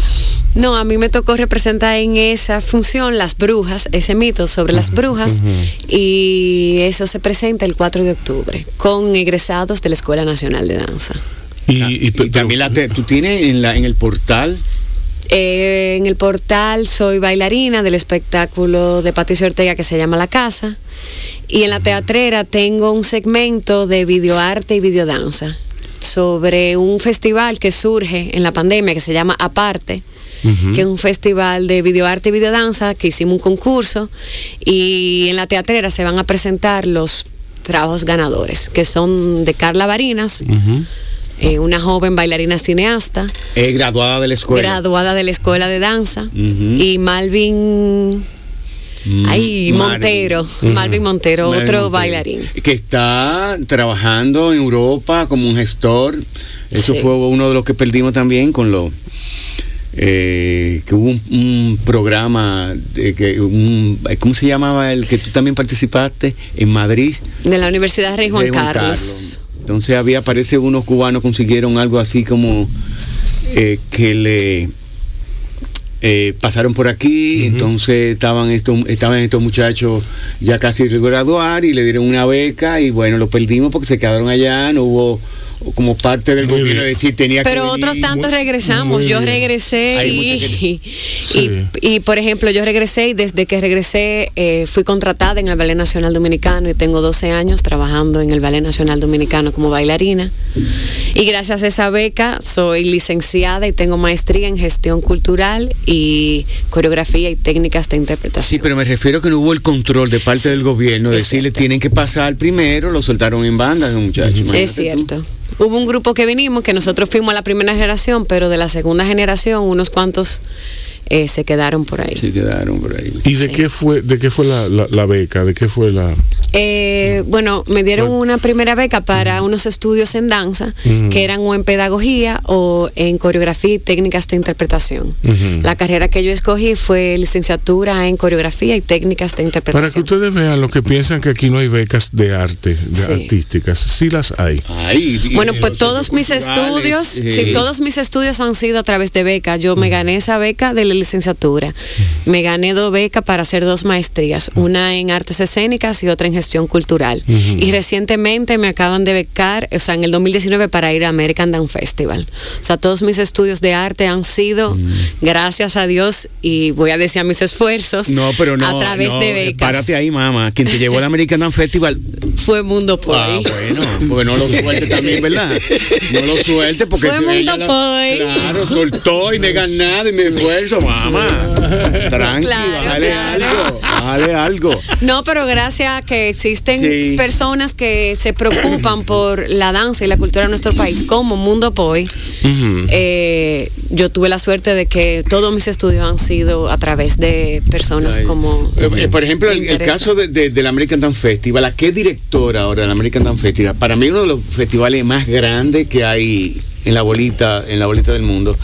Speaker 8: No, a mí me tocó representar en esa función las brujas, ese mito sobre las brujas, y eso se presenta el 4 de octubre con egresados de la Escuela Nacional de Danza.
Speaker 9: Y, y-
Speaker 7: y
Speaker 9: pero-
Speaker 7: también la te- tú tienes en la en el portal.
Speaker 8: Eh, en el portal soy bailarina del espectáculo de Patricio Ortega que se llama La Casa. Y en la teatrera tengo un segmento de videoarte y videodanza sobre un festival que surge en la pandemia que se llama Aparte, que es un festival de videoarte y videodanza que hicimos un concurso y en la teatrera se van a presentar los trabajos ganadores, que son de Carla Barinas,
Speaker 9: Ujú.
Speaker 8: Eh, una joven bailarina cineasta,
Speaker 7: Es graduada de la escuela.
Speaker 8: graduada de la escuela de danza, y Malvin,
Speaker 7: Mm,
Speaker 8: ay. Montero, Malvin Montero, otro
Speaker 7: Montero.
Speaker 8: bailarín.
Speaker 7: Que está trabajando en Europa como un gestor. Eso
Speaker 8: Sí.
Speaker 7: fue uno de los que perdimos también con lo. eh, que hubo un, un programa de que un, ¿cómo se llamaba el que tú también participaste en Madrid
Speaker 8: De la Universidad Rey Juan,
Speaker 7: Rey Juan
Speaker 8: Carlos.
Speaker 7: Entonces había parece unos cubanos consiguieron algo así como eh, que le eh, pasaron por aquí, entonces estaban estos, estaban estos muchachos ya casi graduar y le dieron una beca y bueno, lo perdimos porque se quedaron allá, no hubo como parte del
Speaker 9: Muy
Speaker 7: gobierno
Speaker 9: bien.
Speaker 7: decir tenía que
Speaker 8: Pero
Speaker 7: venir.
Speaker 8: otros tantos
Speaker 9: Muy-
Speaker 8: regresamos.
Speaker 9: muy
Speaker 8: Yo
Speaker 9: bien.
Speaker 8: regresé y, y, por ejemplo, yo regresé y desde que regresé eh, fui contratada en el Ballet Nacional Dominicano y tengo 12 años trabajando en el Ballet Nacional Dominicano como bailarina. Y gracias a esa beca soy licenciada y tengo maestría en gestión cultural y coreografía y técnicas de interpretación.
Speaker 7: Sí, pero me refiero que no hubo el control de parte del gobierno,
Speaker 8: es
Speaker 7: decirle
Speaker 8: cierto.
Speaker 7: tienen que pasar primero, lo soltaron en banda, muchachos.
Speaker 8: Es
Speaker 7: tú.
Speaker 8: Hubo un grupo que vinimos, que nosotros fuimos la primera generación, pero de la segunda generación unos cuantos eh, se quedaron por ahí.
Speaker 7: Se quedaron por ahí.
Speaker 9: ¿Y de
Speaker 8: Sí.
Speaker 9: qué fue, de qué fue la, la- la beca? ¿De qué fue la...?
Speaker 8: Eh, bueno, me dieron
Speaker 9: Bueno.
Speaker 8: una primera beca para unos estudios en danza,
Speaker 9: Ujú.
Speaker 8: que eran o en pedagogía o en coreografía y técnicas de interpretación.
Speaker 9: Ujú.
Speaker 8: La carrera que yo escogí fue licenciatura en coreografía y técnicas de
Speaker 9: Para que
Speaker 8: interpretación.
Speaker 9: ustedes vean lo que piensan que aquí no hay becas de arte, de
Speaker 8: Sí.
Speaker 9: artísticas. Sí las hay.
Speaker 7: Ay,
Speaker 8: Bueno, pues todos mis estudios,
Speaker 7: eh,
Speaker 8: sí, todos mis estudios han sido a través de beca. Yo me gané esa beca de licenciatura. Me gané dos becas para hacer dos maestrías, una en artes escénicas y otra en gestión cultural. Y recientemente me acaban de becar, o sea, en el 2019 para ir a American Dance Festival. O sea, todos mis estudios de arte han sido, gracias a Dios, y voy a decir a mis esfuerzos,
Speaker 7: No, pero no.
Speaker 8: a través
Speaker 7: no,
Speaker 8: de becas.
Speaker 7: Párate ahí, mamá. Quien te llevó al American Dance Festival.
Speaker 8: Fue Mundo Poi.
Speaker 7: Ah, bueno, porque no lo suelte también, ¿verdad? No lo suelte porque
Speaker 8: Fue Mundo
Speaker 7: la-
Speaker 8: Poi.
Speaker 7: Claro, soltó y me he ganado y me esfuerzo, mamá. Tranqui,
Speaker 8: Claro,
Speaker 7: bájale
Speaker 8: claro.
Speaker 7: algo. bájale algo.
Speaker 8: No, pero gracias a que existen
Speaker 7: Sí.
Speaker 8: personas que se preocupan por la danza y la cultura de nuestro país, como Mundo Poi, eh, yo tuve la suerte de que todos mis estudios han sido a través de personas
Speaker 7: Ay.
Speaker 8: como...
Speaker 7: Eh, eh, por ejemplo, el, caso de, de- del American Dance Festival, la que es directora ahora del American Dance Festival, para mí uno de los festivales más grandes que hay en la bolita, en la bolita del mundo,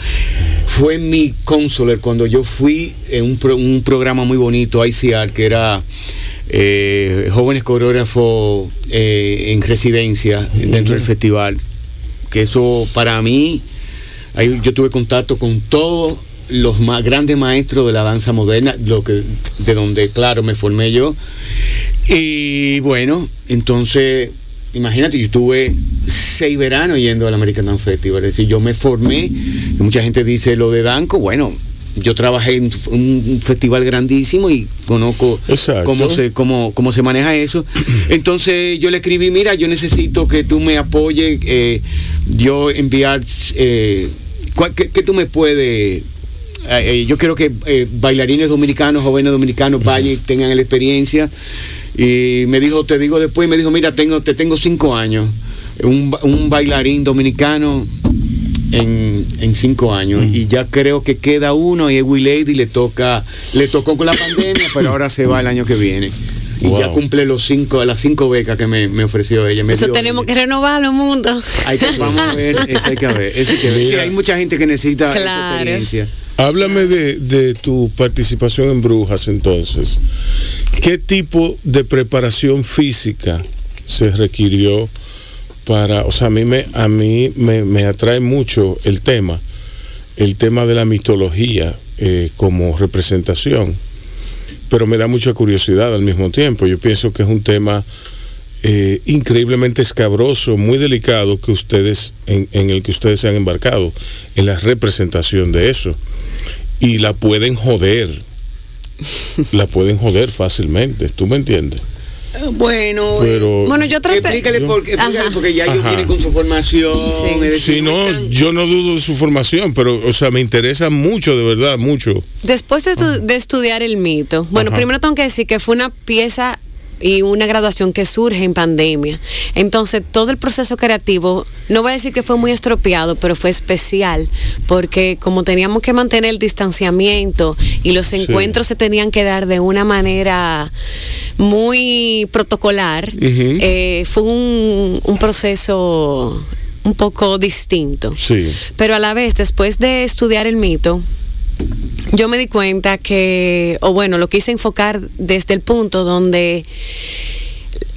Speaker 7: fue mi consular cuando yo fui en un, pro- un programa muy bonito, ICR, que era eh, jóvenes coreógrafos eh, en residencia dentro del festival. Que eso para mí, ahí yo tuve contacto con todos los más grandes maestros de la danza moderna, lo que, de donde, claro, me formé yo. Y bueno, entonces, imagínate, yo estuve seis veranos yendo al American Dance Festival. Es decir, yo me formé, mucha gente dice lo de Danco, bueno, yo trabajé en un festival grandísimo y conozco
Speaker 9: Exacto.
Speaker 7: cómo se, cómo, cómo se maneja eso. Entonces yo le escribí, mira, yo necesito que tú me apoyes, eh, yo enviar, eh, ¿cuál- qué, qué tú me puedes... eh, yo quiero que eh, bailarines dominicanos, jóvenes dominicanos vayan y tengan la experiencia. Y me dijo, te digo después, me dijo, mira, tengo, te tengo cinco años. Un, ba- un bailarín dominicano en, en cinco años. Y ya creo que queda uno y Will Lady le toca, le tocó con la pandemia, pero ahora se va el año que viene. Y ya cumple los cinco, las cinco becas que me, me ofreció ella. Me
Speaker 8: Eso
Speaker 7: dio
Speaker 8: tenemos
Speaker 7: ella.
Speaker 8: que renovarlo, mundo.
Speaker 7: Hay que, vamos a ver, eso hay que ver. Eso hay que ver. Sí, hay mucha gente que necesita esa
Speaker 8: Claro.
Speaker 7: experiencia.
Speaker 9: Háblame de, de tu participación en Brujas entonces. ¿Qué tipo de preparación física se requirió para, o sea, a mí me, a mí me, me atrae mucho el tema, el tema de la mitología eh, como representación, pero me da mucha curiosidad al mismo tiempo. Yo pienso que es un tema eh, increíblemente escabroso, muy delicado que ustedes, en, en el que ustedes se han embarcado, en la representación de eso. Y la pueden joder. La pueden joder fácilmente, ¿tú me entiendes?
Speaker 7: Eh, Bueno,
Speaker 9: Pero-
Speaker 7: eh,
Speaker 8: Bueno, yo traté-
Speaker 7: Explícale, por, explícale
Speaker 8: Ajá.
Speaker 7: porque ya ellos vienen con su formación.
Speaker 8: Sí.
Speaker 7: es decir,
Speaker 9: Si no, yo no dudo de su formación, pero, o sea, me interesa mucho, de verdad, mucho.
Speaker 8: Después de, estu- de estudiar el mito, bueno,
Speaker 9: Ajá.
Speaker 8: primero tengo que decir que fue una pieza y una graduación que surge en pandemia. Entonces, todo el proceso creativo, no voy a decir que fue muy estropeado, pero fue especial, porque como teníamos que mantener el distanciamiento y los
Speaker 9: Sí.
Speaker 8: encuentros se tenían que dar de una manera muy protocolar, eh, fue un, un proceso un poco distinto.
Speaker 9: Sí.
Speaker 8: Pero a la vez, después de estudiar el mito, yo me di cuenta que, o bueno, lo quise enfocar desde el punto donde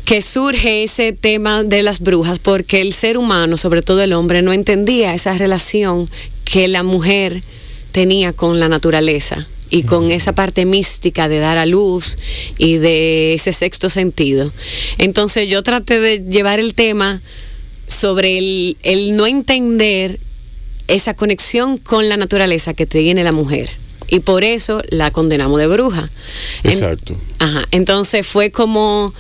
Speaker 8: que surge ese tema de las brujas, porque el ser humano, sobre todo el hombre, no entendía esa relación que la mujer tenía con la naturaleza y con esa parte mística de dar a luz y de ese sexto sentido. Entonces yo traté de llevar el tema sobre el, el no entender esa conexión con la naturaleza que tiene la mujer. Y por eso la condenamos de bruja. En-
Speaker 9: Exacto.
Speaker 8: Ajá. Entonces fue como,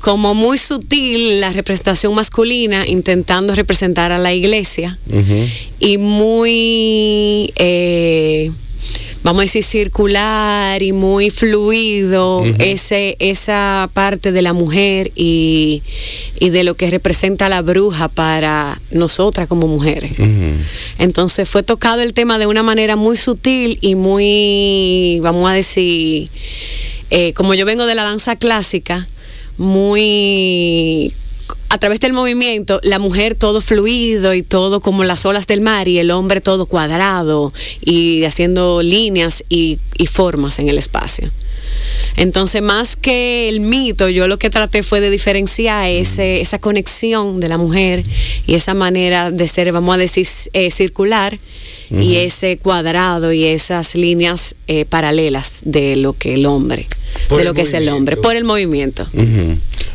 Speaker 8: como muy sutil la representación masculina intentando representar a la iglesia y muy, eh, vamos a decir, circular y muy fluido ese, esa parte de la mujer y, y de lo que representa la bruja para nosotras como mujeres. Entonces fue tocado el tema de una manera muy sutil y muy, vamos a decir, eh, como yo vengo de la danza clásica, muy a través del movimiento, la mujer todo fluido y todo como las olas del mar y el hombre todo cuadrado y haciendo líneas y, y formas en el espacio. Entonces, más que el mito, yo lo que traté fue de diferenciar ese, esa conexión de la mujer y esa manera de ser, vamos a decir, eh, circular y ese cuadrado y esas líneas eh, paralelas de lo que el hombre,
Speaker 7: Por
Speaker 8: de lo que es el hombre, por el movimiento.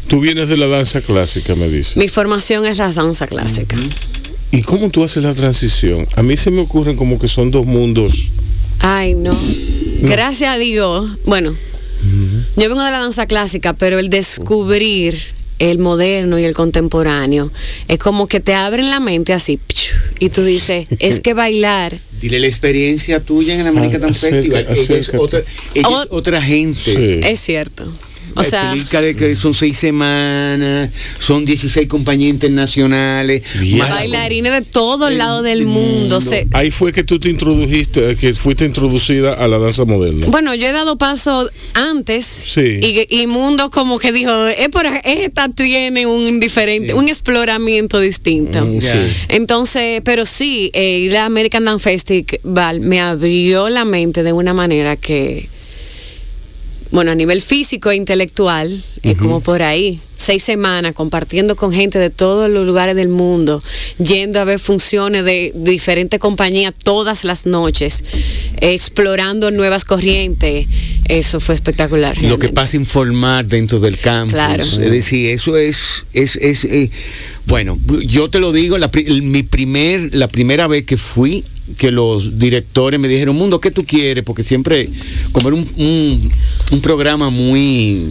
Speaker 9: Tú vienes de la danza clásica, me dices.
Speaker 8: Mi formación es la danza clásica.
Speaker 9: ¿Y cómo tú haces la transición? A mí se me ocurren como que son dos mundos.
Speaker 8: Ay, no. Gracias a Dios. Bueno, yo vengo de la danza clásica, pero el descubrir el moderno y el contemporáneo, es como que te abren la mente así, y tú dices, es que bailar
Speaker 7: Dile la experiencia tuya en el American
Speaker 9: Ah,
Speaker 7: Festival.
Speaker 9: acércate,
Speaker 7: Ella es otra, ella es otra gente.
Speaker 9: Sí.
Speaker 8: es cierto. O sea,
Speaker 7: Explica de que son seis semanas, son 16 compañías internacionales.
Speaker 9: Bien.
Speaker 7: más-
Speaker 8: bailarines de todos lados del mundo.
Speaker 7: mundo.
Speaker 8: se-
Speaker 9: Ahí fue que tú te introdujiste, que fuiste introducida a la danza moderna.
Speaker 8: Bueno, yo he dado paso antes
Speaker 9: Sí.
Speaker 8: y, y Mundo como que dijo, es por, esta tiene un diferente, un exploramiento distinto.
Speaker 9: Mm, sí.
Speaker 8: Entonces, pero sí, eh, la American Dance Festival me abrió la mente de una manera que, bueno, a nivel físico e intelectual, es como por ahí, seis semanas compartiendo con gente de todos los lugares del mundo, yendo a ver funciones de, de diferentes compañías todas las noches, explorando nuevas corrientes, eso fue espectacular.
Speaker 7: Lo que
Speaker 8: realmente.
Speaker 7: pasa informar dentro del campus.
Speaker 8: Claro.
Speaker 7: Es decir, eso es, es, es eh, bueno, yo te lo digo, la, mi primer, la primera vez que fui, que los directores me dijeron, Mundo, ¿qué tú quieres? Porque siempre, como era un, un, un programa muy,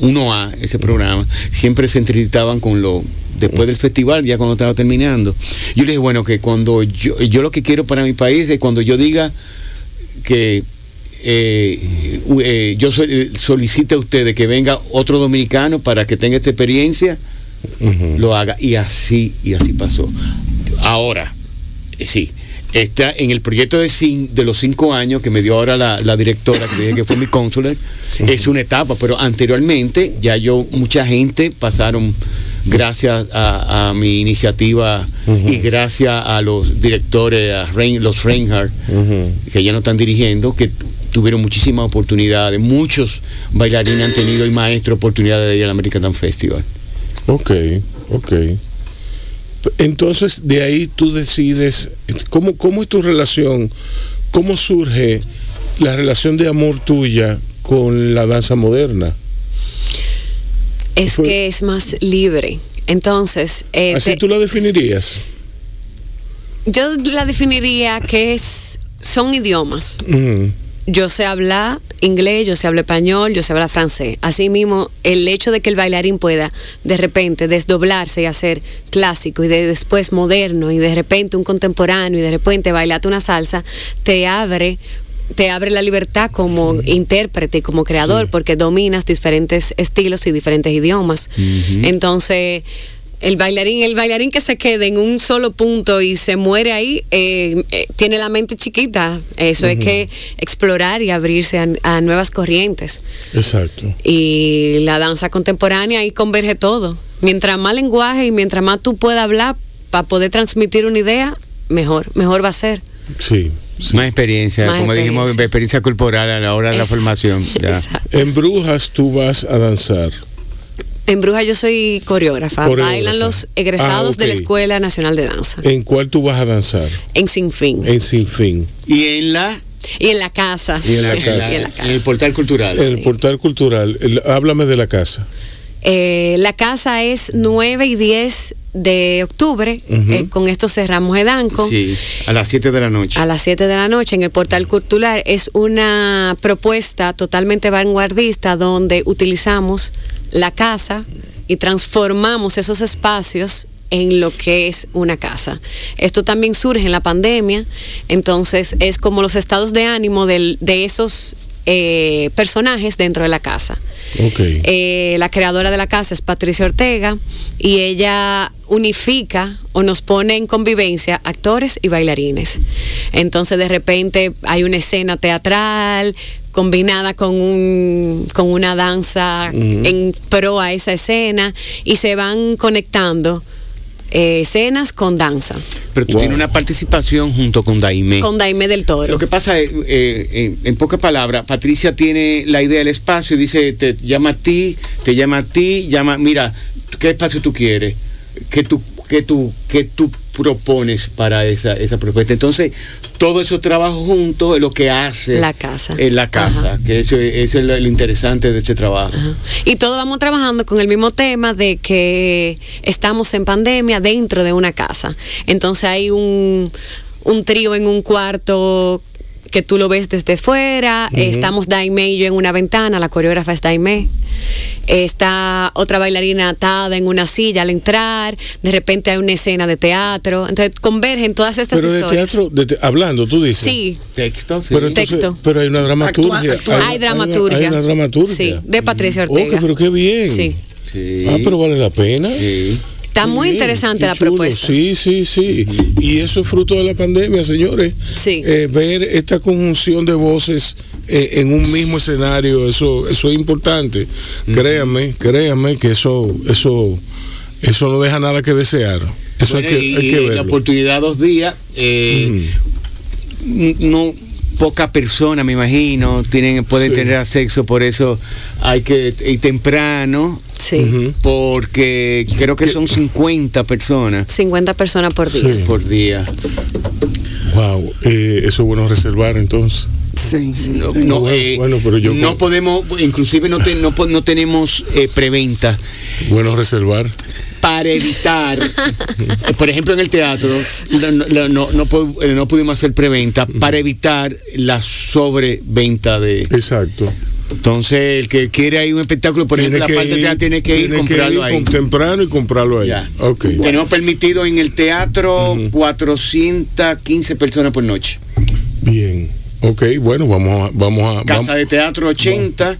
Speaker 7: uno a ese programa, siempre se entrevistaban con lo, después del festival, ya cuando estaba terminando. Yo le dije, bueno, que cuando yo, yo lo que quiero para mi país es cuando yo diga que eh, eh, yo sol- solicite a ustedes que venga otro dominicano para que tenga esta experiencia, lo haga. Y así, y así pasó. Ahora, eh, sí, está en el proyecto de, cin- de los cinco años que me dio ahora la, la directora, que dije que fue mi cónsul, es una etapa, pero anteriormente ya yo, mucha gente pasaron gracias a, a mi iniciativa y gracias a los directores, a Rein- los Reinhardt, que ya no están dirigiendo, que tuvieron muchísimas oportunidades. Muchos bailarines han tenido y maestros oportunidades de ir al American Dance Festival.
Speaker 9: Ok, ok. Entonces, de ahí tú decides, ¿cómo, cómo es tu relación? ¿Cómo surge la relación de amor tuya con la danza moderna?
Speaker 8: Es
Speaker 9: Fue-
Speaker 8: que es más libre. Entonces, eh,
Speaker 9: Así
Speaker 8: te-
Speaker 9: tú la definirías.
Speaker 8: yo la definiría que es, son idiomas. Yo sé hablar inglés, yo sé hablar español, yo sé hablar francés. Asimismo, el hecho de que el bailarín pueda de repente desdoblarse y hacer clásico y de después moderno y de repente un contemporáneo y de repente bailarte una salsa, te abre te abre la libertad como intérprete y como creador porque dominas diferentes estilos y diferentes idiomas. Entonces, el bailarín, el bailarín que se quede en un solo punto y se muere ahí, eh, eh, tiene la mente chiquita. Eso hay que explorar y abrirse a, a nuevas corrientes.
Speaker 9: Exacto.
Speaker 8: Y la danza contemporánea ahí converge todo. Mientras más lenguaje y mientras más tú puedas hablar para poder transmitir una idea, mejor, mejor va a ser.
Speaker 9: Sí.
Speaker 7: Más experiencia,
Speaker 8: Más
Speaker 7: como dijimos,
Speaker 8: experiencia.
Speaker 7: corporal a la hora de la formación. ya.
Speaker 8: Exacto.
Speaker 9: En Brujas tú vas a danzar.
Speaker 8: En Bruja yo soy coreógrafa.
Speaker 9: Coreógrafa.
Speaker 8: Bailan los egresados
Speaker 9: Ah,
Speaker 8: de la. Escuela Nacional de Danza.
Speaker 9: ¿En cuál tú vas a danzar?
Speaker 8: En Sinfín.
Speaker 9: En Sinfín.
Speaker 7: Y en la,
Speaker 8: Y en la casa.
Speaker 9: Y en la casa.
Speaker 8: En la
Speaker 7: en
Speaker 8: casa.
Speaker 7: el portal cultural.
Speaker 9: El portal cultural. Háblame de la casa.
Speaker 8: Eh, la casa es 9 y 10 de octubre. Eh, con esto cerramos Edanco.
Speaker 7: Sí, a las 7 de la noche.
Speaker 8: A las 7 de la noche en el portal cultural es una propuesta totalmente vanguardista donde utilizamos la casa y transformamos esos espacios en lo que es una casa. Esto también surge en la pandemia, entonces es como los estados de ánimo del- de esos eh, personajes dentro de la casa. Eh, la creadora de la casa es Patricia Ortega y ella unifica o nos pone en convivencia actores y bailarines. Entonces de repente hay una escena teatral combinada con un con una danza en pro a esa escena y se van conectando eh, escenas con danza
Speaker 7: Pero tú
Speaker 9: Wow.
Speaker 7: tienes una participación junto con Daimé.
Speaker 8: con Daime del Toro.
Speaker 7: Lo que pasa es, eh, eh, en pocas palabras, Patricia tiene la idea del espacio y dice, te llama a ti, te llama a ti, llama, mira, ¿qué espacio tú quieres? ¿Qué tú, qué tú, qué tú propones para esa, esa propuesta? Entonces, todo eso trabajo juntos es lo que hace
Speaker 8: La casa.
Speaker 7: en la casa,
Speaker 8: Ajá.
Speaker 7: que eso, es- eso es lo, lo interesante de este trabajo.
Speaker 8: Ajá. Y todos vamos trabajando con el mismo tema de que estamos en pandemia dentro de una casa. Entonces hay un, un trío en un cuarto que tú lo ves desde fuera, estamos Daime y yo en una ventana, la coreógrafa es Daime. Está otra bailarina atada en una silla al entrar, de repente hay una escena de teatro, entonces convergen todas estas
Speaker 9: Pero de
Speaker 8: historias.
Speaker 9: teatro, de te- hablando, tú dices.
Speaker 8: Sí,
Speaker 7: Texto, sí.
Speaker 9: Pero, entonces-
Speaker 8: Texto.
Speaker 9: pero hay una dramaturgia.
Speaker 6: Actua- actua-
Speaker 8: hay dramaturgia.
Speaker 9: Hay una dramaturgia.
Speaker 8: Sí, de Patricia
Speaker 9: Ok,
Speaker 8: Ortega.
Speaker 9: pero qué bien.
Speaker 8: Sí.
Speaker 7: Sí.
Speaker 9: Ah, pero vale la pena.
Speaker 7: Sí.
Speaker 8: Está muy interesante la propuesta.
Speaker 9: Sí, sí, sí. Y eso es fruto de la pandemia, señores.
Speaker 8: Sí.
Speaker 9: Eh, ver esta conjunción de voces eh, en un mismo escenario, eso, eso es importante. Créanme, créanme que eso, eso, eso no deja nada que desear. Eso
Speaker 7: Bueno,
Speaker 9: hay que,
Speaker 7: y,
Speaker 9: hay que
Speaker 7: y la oportunidad dos días, eh, no poca persona me imagino tienen pueden
Speaker 9: Sí.
Speaker 7: tener acceso por eso hay que ir temprano
Speaker 8: Sí,
Speaker 7: porque creo que son 50 personas
Speaker 8: 50 personas por día.
Speaker 9: Sí.
Speaker 7: por día
Speaker 9: Wow, eh, eso es bueno reservar entonces.
Speaker 6: Sí.
Speaker 7: no, no,
Speaker 9: Bueno,
Speaker 7: eh,
Speaker 9: bueno, pero yo-
Speaker 7: no podemos inclusive no, te- no, no tenemos eh, preventa
Speaker 9: Bueno reservar.
Speaker 7: Para evitar, por ejemplo en el teatro, no, no, no, no pu- eh, no pudimos hacer preventa para evitar la sobreventa de...
Speaker 9: Exacto.
Speaker 7: Entonces, el que quiere ir a un espectáculo, por ejemplo, la parte teatro tiene que ir
Speaker 9: tiene
Speaker 7: comprarlo ahí.
Speaker 9: con- temprano y comprarlo ahí.
Speaker 7: Ya.
Speaker 9: Ok.
Speaker 7: Tenemos permitido en el teatro 415 personas por noche.
Speaker 9: Bien. Ok, bueno, vamos a... Vamos a
Speaker 7: Casa
Speaker 9: vamos-
Speaker 7: de teatro 80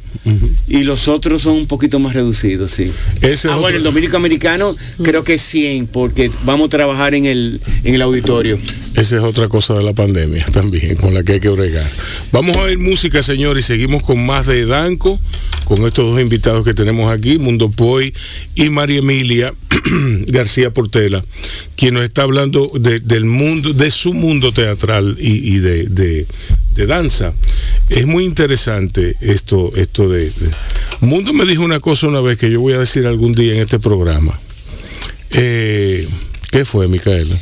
Speaker 7: y los otros son un poquito más reducidos, sí.
Speaker 9: Ese es
Speaker 7: ah,
Speaker 9: otro-
Speaker 7: bueno, el dominico americano creo que es 100 porque vamos a trabajar en el, en el auditorio.
Speaker 9: Esa es otra cosa de la pandemia también, con la que hay que bregar. Vamos a oír música, señor, y seguimos con más de Danco, con estos dos invitados que tenemos aquí, Mundo Poi y María Emilia García Portela, quien nos está hablando de- del mundo, de su mundo teatral y, y de, de- de danza. Es muy interesante esto, esto de, de- Mundo me dijo una cosa una vez que yo voy a decir algún día en este programa. Eh, ¿Qué fue, Micaela?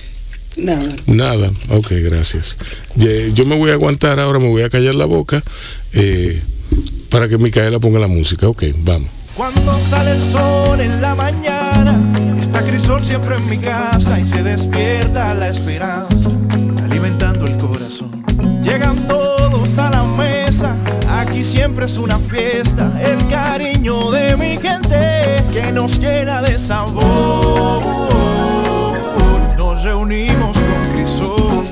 Speaker 6: Nada.
Speaker 9: Nada, ok, gracias. Yo me voy a aguantar ahora, me voy a callar la boca eh, para que Micaela ponga la música. Ok, vamos.
Speaker 2: Cuando sale el sol en la mañana, está Crisol siempre en mi casa y se despierta la esperanza, alimentando el corazón. Llegan aquí siempre es una fiesta, el cariño de mi gente que nos llena de sabor. Nos reunimos con Crisol,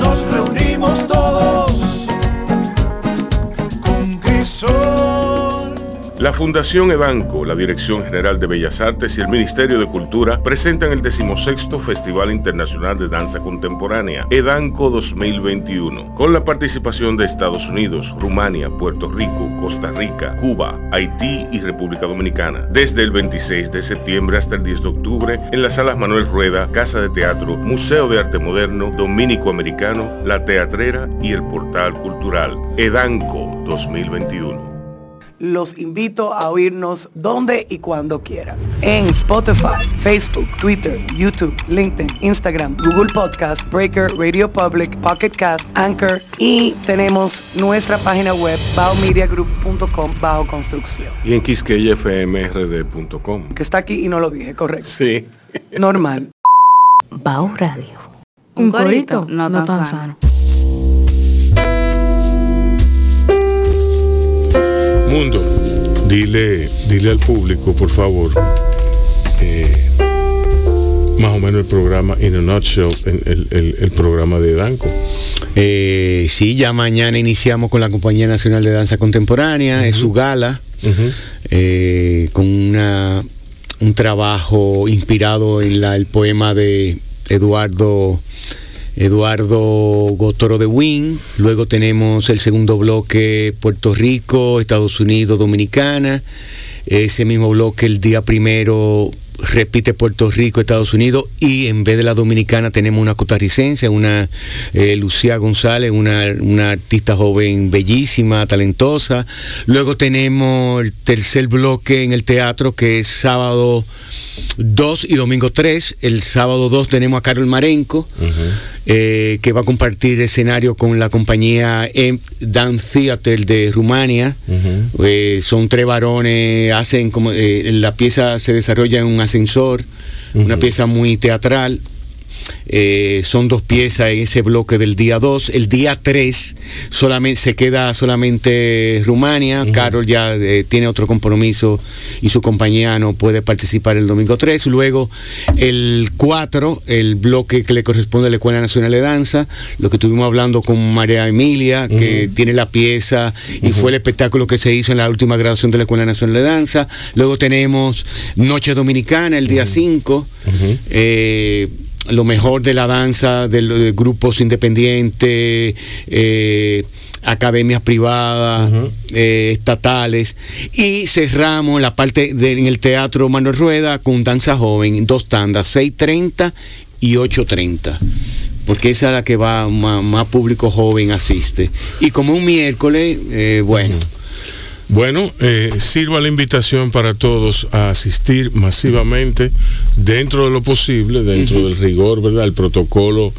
Speaker 2: nos reunimos todos
Speaker 3: La Fundación Edanco, la Dirección General de Bellas Artes y el Ministerio de Cultura presentan el decimosexto Festival Internacional de Danza Contemporánea, Edanco 2021, con la participación de Estados Unidos, Rumania, Puerto Rico, Costa Rica, Cuba, Haití y República Dominicana, desde el 26 de septiembre hasta el 10 de octubre en las salas Manuel Rueda, Casa de Teatro, Museo de Arte Moderno, Dominico Americano, La Teatrera y el Portal Cultural, Edanco 2021.
Speaker 6: Los invito a oírnos donde y cuando quieran. En Spotify, Facebook, Twitter, YouTube, LinkedIn, Instagram, Google Podcast, Breaker, Radio Public, Pocket Cast, Anchor y tenemos nuestra página web baomediagroup.com bajo construcción.
Speaker 9: Y en quisqueyafmrd.com.
Speaker 6: Que está aquí y no lo dije, correcto.
Speaker 9: Sí.
Speaker 6: Normal.
Speaker 5: Bao Radio. Un corito no, tan, sano.
Speaker 9: Mundo, dile, dile al público, por favor, eh, más o menos el programa, in a nutshell, el, el- programa de Danco.
Speaker 7: Eh, sí, ya mañana iniciamos con la Compañía Nacional de Danza Contemporánea, es su gala, eh, con una, un trabajo inspirado en la- el poema de Eduardo, Eduardo Gotoro de Wynn. Luego tenemos el segundo bloque Puerto Rico, Estados Unidos, Dominicana. Ese mismo bloque el día primero repite Puerto Rico, Estados Unidos y en vez de la dominicana tenemos una costarricense, una eh, Lucía González, una, una artista joven bellísima, talentosa. Luego tenemos el tercer bloque en el teatro que es sábado 2 y domingo 3. El sábado 2 tenemos a Carol Marenco, eh, que va a compartir escenario con la compañía M Dan Theater de Rumania. Eh, son tres varones, hacen como eh, la pieza se desarrolla en un ascensor, una pieza muy teatral. Eh, son dos piezas en ese bloque del día 2. El día 3 solamente, se queda solamente Rumania. Carol ya eh, tiene otro compromiso y su compañía no puede participar el domingo 3. Luego el 4, el bloque que le corresponde a la Escuela Nacional de Danza, lo que estuvimos hablando con María Emilia, que tiene la pieza y fue el espectáculo que se hizo en la última graduación de la Escuela Nacional de Danza. Luego tenemos Noche Dominicana el día 5 lo mejor de la danza de, los grupos independientes, eh, academias privadas, eh, estatales, y cerramos la parte en el Teatro Manuel Rueda con danza joven, dos tandas, 6.30 y 8.30 porque esa es la que va más, público joven asiste. Y como un miércoles, eh, bueno.
Speaker 9: Bueno, eh, sirva la invitación para todos a asistir masivamente dentro de lo posible, dentro del rigor, ¿verdad? El protocolo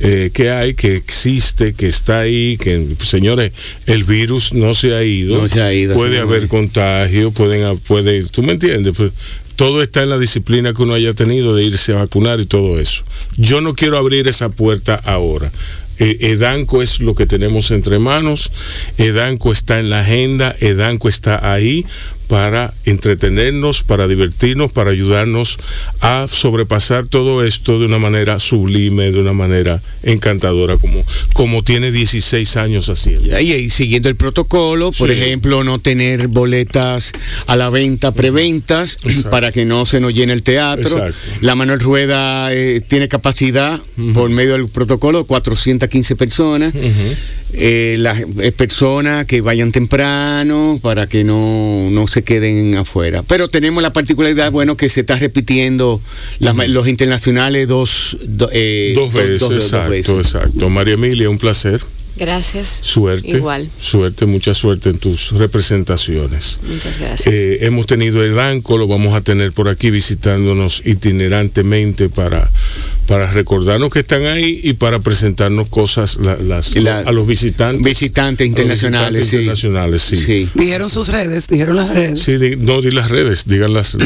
Speaker 9: eh, que hay, que existe, que está ahí, que señores, el virus no se ha ido.
Speaker 7: No se ha ido.
Speaker 9: Puede haber contagio, pueden, puede, tú me entiendes, pues, todo está en la disciplina que uno haya tenido de irse a vacunar y todo eso. Yo no quiero abrir esa puerta ahora. Eh, Edanco es lo que tenemos entre manos, Edanco está en la agenda, Edanco está ahí para entretenernos, para divertirnos, para ayudarnos a sobrepasar todo esto de una manera sublime, de una manera encantadora, como, como tiene 16 años haciendo.
Speaker 7: Y, siguiendo el protocolo, por ejemplo, no tener boletas a la venta, preventas, para que no se nos llene el teatro. La Manuel Rueda eh, tiene capacidad, por medio del protocolo, 415 personas. Eh, las eh, personas que vayan temprano para que no, no se queden afuera. Pero tenemos la particularidad, bueno, que se está repitiendo los internacionales dos,
Speaker 9: eh, dos, veces, exacto, exacto. María Emilia, un placer.
Speaker 8: Gracias.
Speaker 9: Suerte.
Speaker 8: Igual.
Speaker 9: Suerte, mucha suerte en tus representaciones.
Speaker 8: Muchas gracias.
Speaker 9: hemos tenido el banco, lo vamos a tener por aquí visitándonos itinerantemente para para recordarnos que están ahí y para presentarnos cosas a los visitantes.
Speaker 7: Visitantes internacionales.
Speaker 9: internacionales, sí.
Speaker 6: Dijeron sus redes, dijeron las redes.
Speaker 9: Sí, no di las redes, digan las.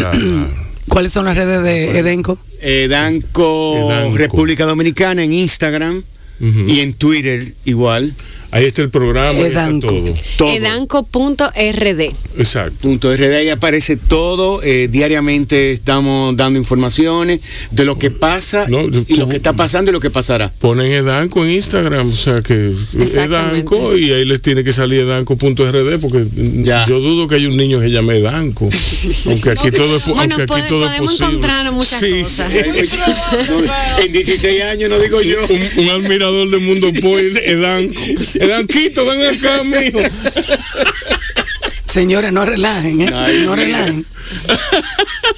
Speaker 6: ¿Cuáles son las redes de Edenco?
Speaker 7: Edanco, República Dominicana en Instagram y en Twitter igual.
Speaker 9: Ahí está el programa, Edanco.
Speaker 8: todo. Edanco.rd.
Speaker 9: Exacto.
Speaker 7: Punto RD, ahí aparece todo. Eh, diariamente estamos dando informaciones de lo que pasa y lo que está pasando y lo que pasará.
Speaker 9: Ponen Edanco en Instagram, o sea que Edanco y ahí les tiene que salir Edanco.rd porque yo dudo que hay un niño que llame Edanco. aunque aquí todo es,
Speaker 8: bueno, aquí todo es posible. encontrar muchas cosas.
Speaker 7: en 16 años no digo yo.
Speaker 9: Un, admirador del mundo Edanco. Edanquito, ven acá, mijo.
Speaker 6: Señores, no relajen, ¿eh? no relajen.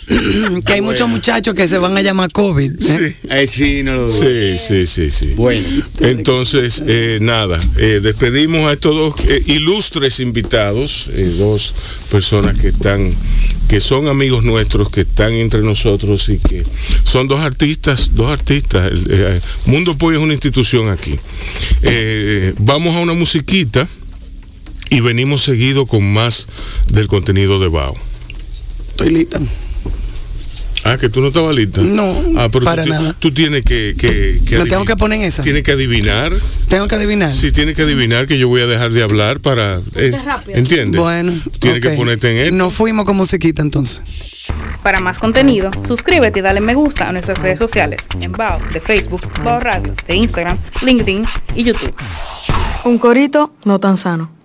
Speaker 6: que hay muchos muchachos que se van a llamar COVID.
Speaker 7: ¿eh? Sí. no lo
Speaker 9: Sí, sí, sí, sí.
Speaker 7: Bueno.
Speaker 9: Entonces, eh, nada, eh, despedimos a estos dos ilustres invitados, dos personas que están, que son amigos nuestros, que están entre nosotros y que son dos artistas, dos artistas. Mundo Pollo es una institución aquí. vamos a una musiquita y venimos seguido con más del contenido de Bao.
Speaker 6: Estoy lista.
Speaker 9: Ah, que tú no estabas lista.
Speaker 6: No,
Speaker 9: ah,
Speaker 6: para
Speaker 9: tú,
Speaker 6: nada.
Speaker 9: Tú tienes que. que,
Speaker 6: tengo que poner esa?
Speaker 9: Tienes que adivinar.
Speaker 6: Tengo que adivinar.
Speaker 9: Sí, tienes que adivinar que yo voy a dejar de hablar para. Eh, ¿Entiendes?
Speaker 6: Bueno.
Speaker 9: Tienes que ponerte en esto.
Speaker 6: No fuimos con musiquita entonces.
Speaker 10: Para más contenido, suscríbete y dale me gusta a nuestras redes sociales en Bao de Facebook, Bao Radio, de Instagram, LinkedIn y YouTube.
Speaker 5: Un corito no tan sano.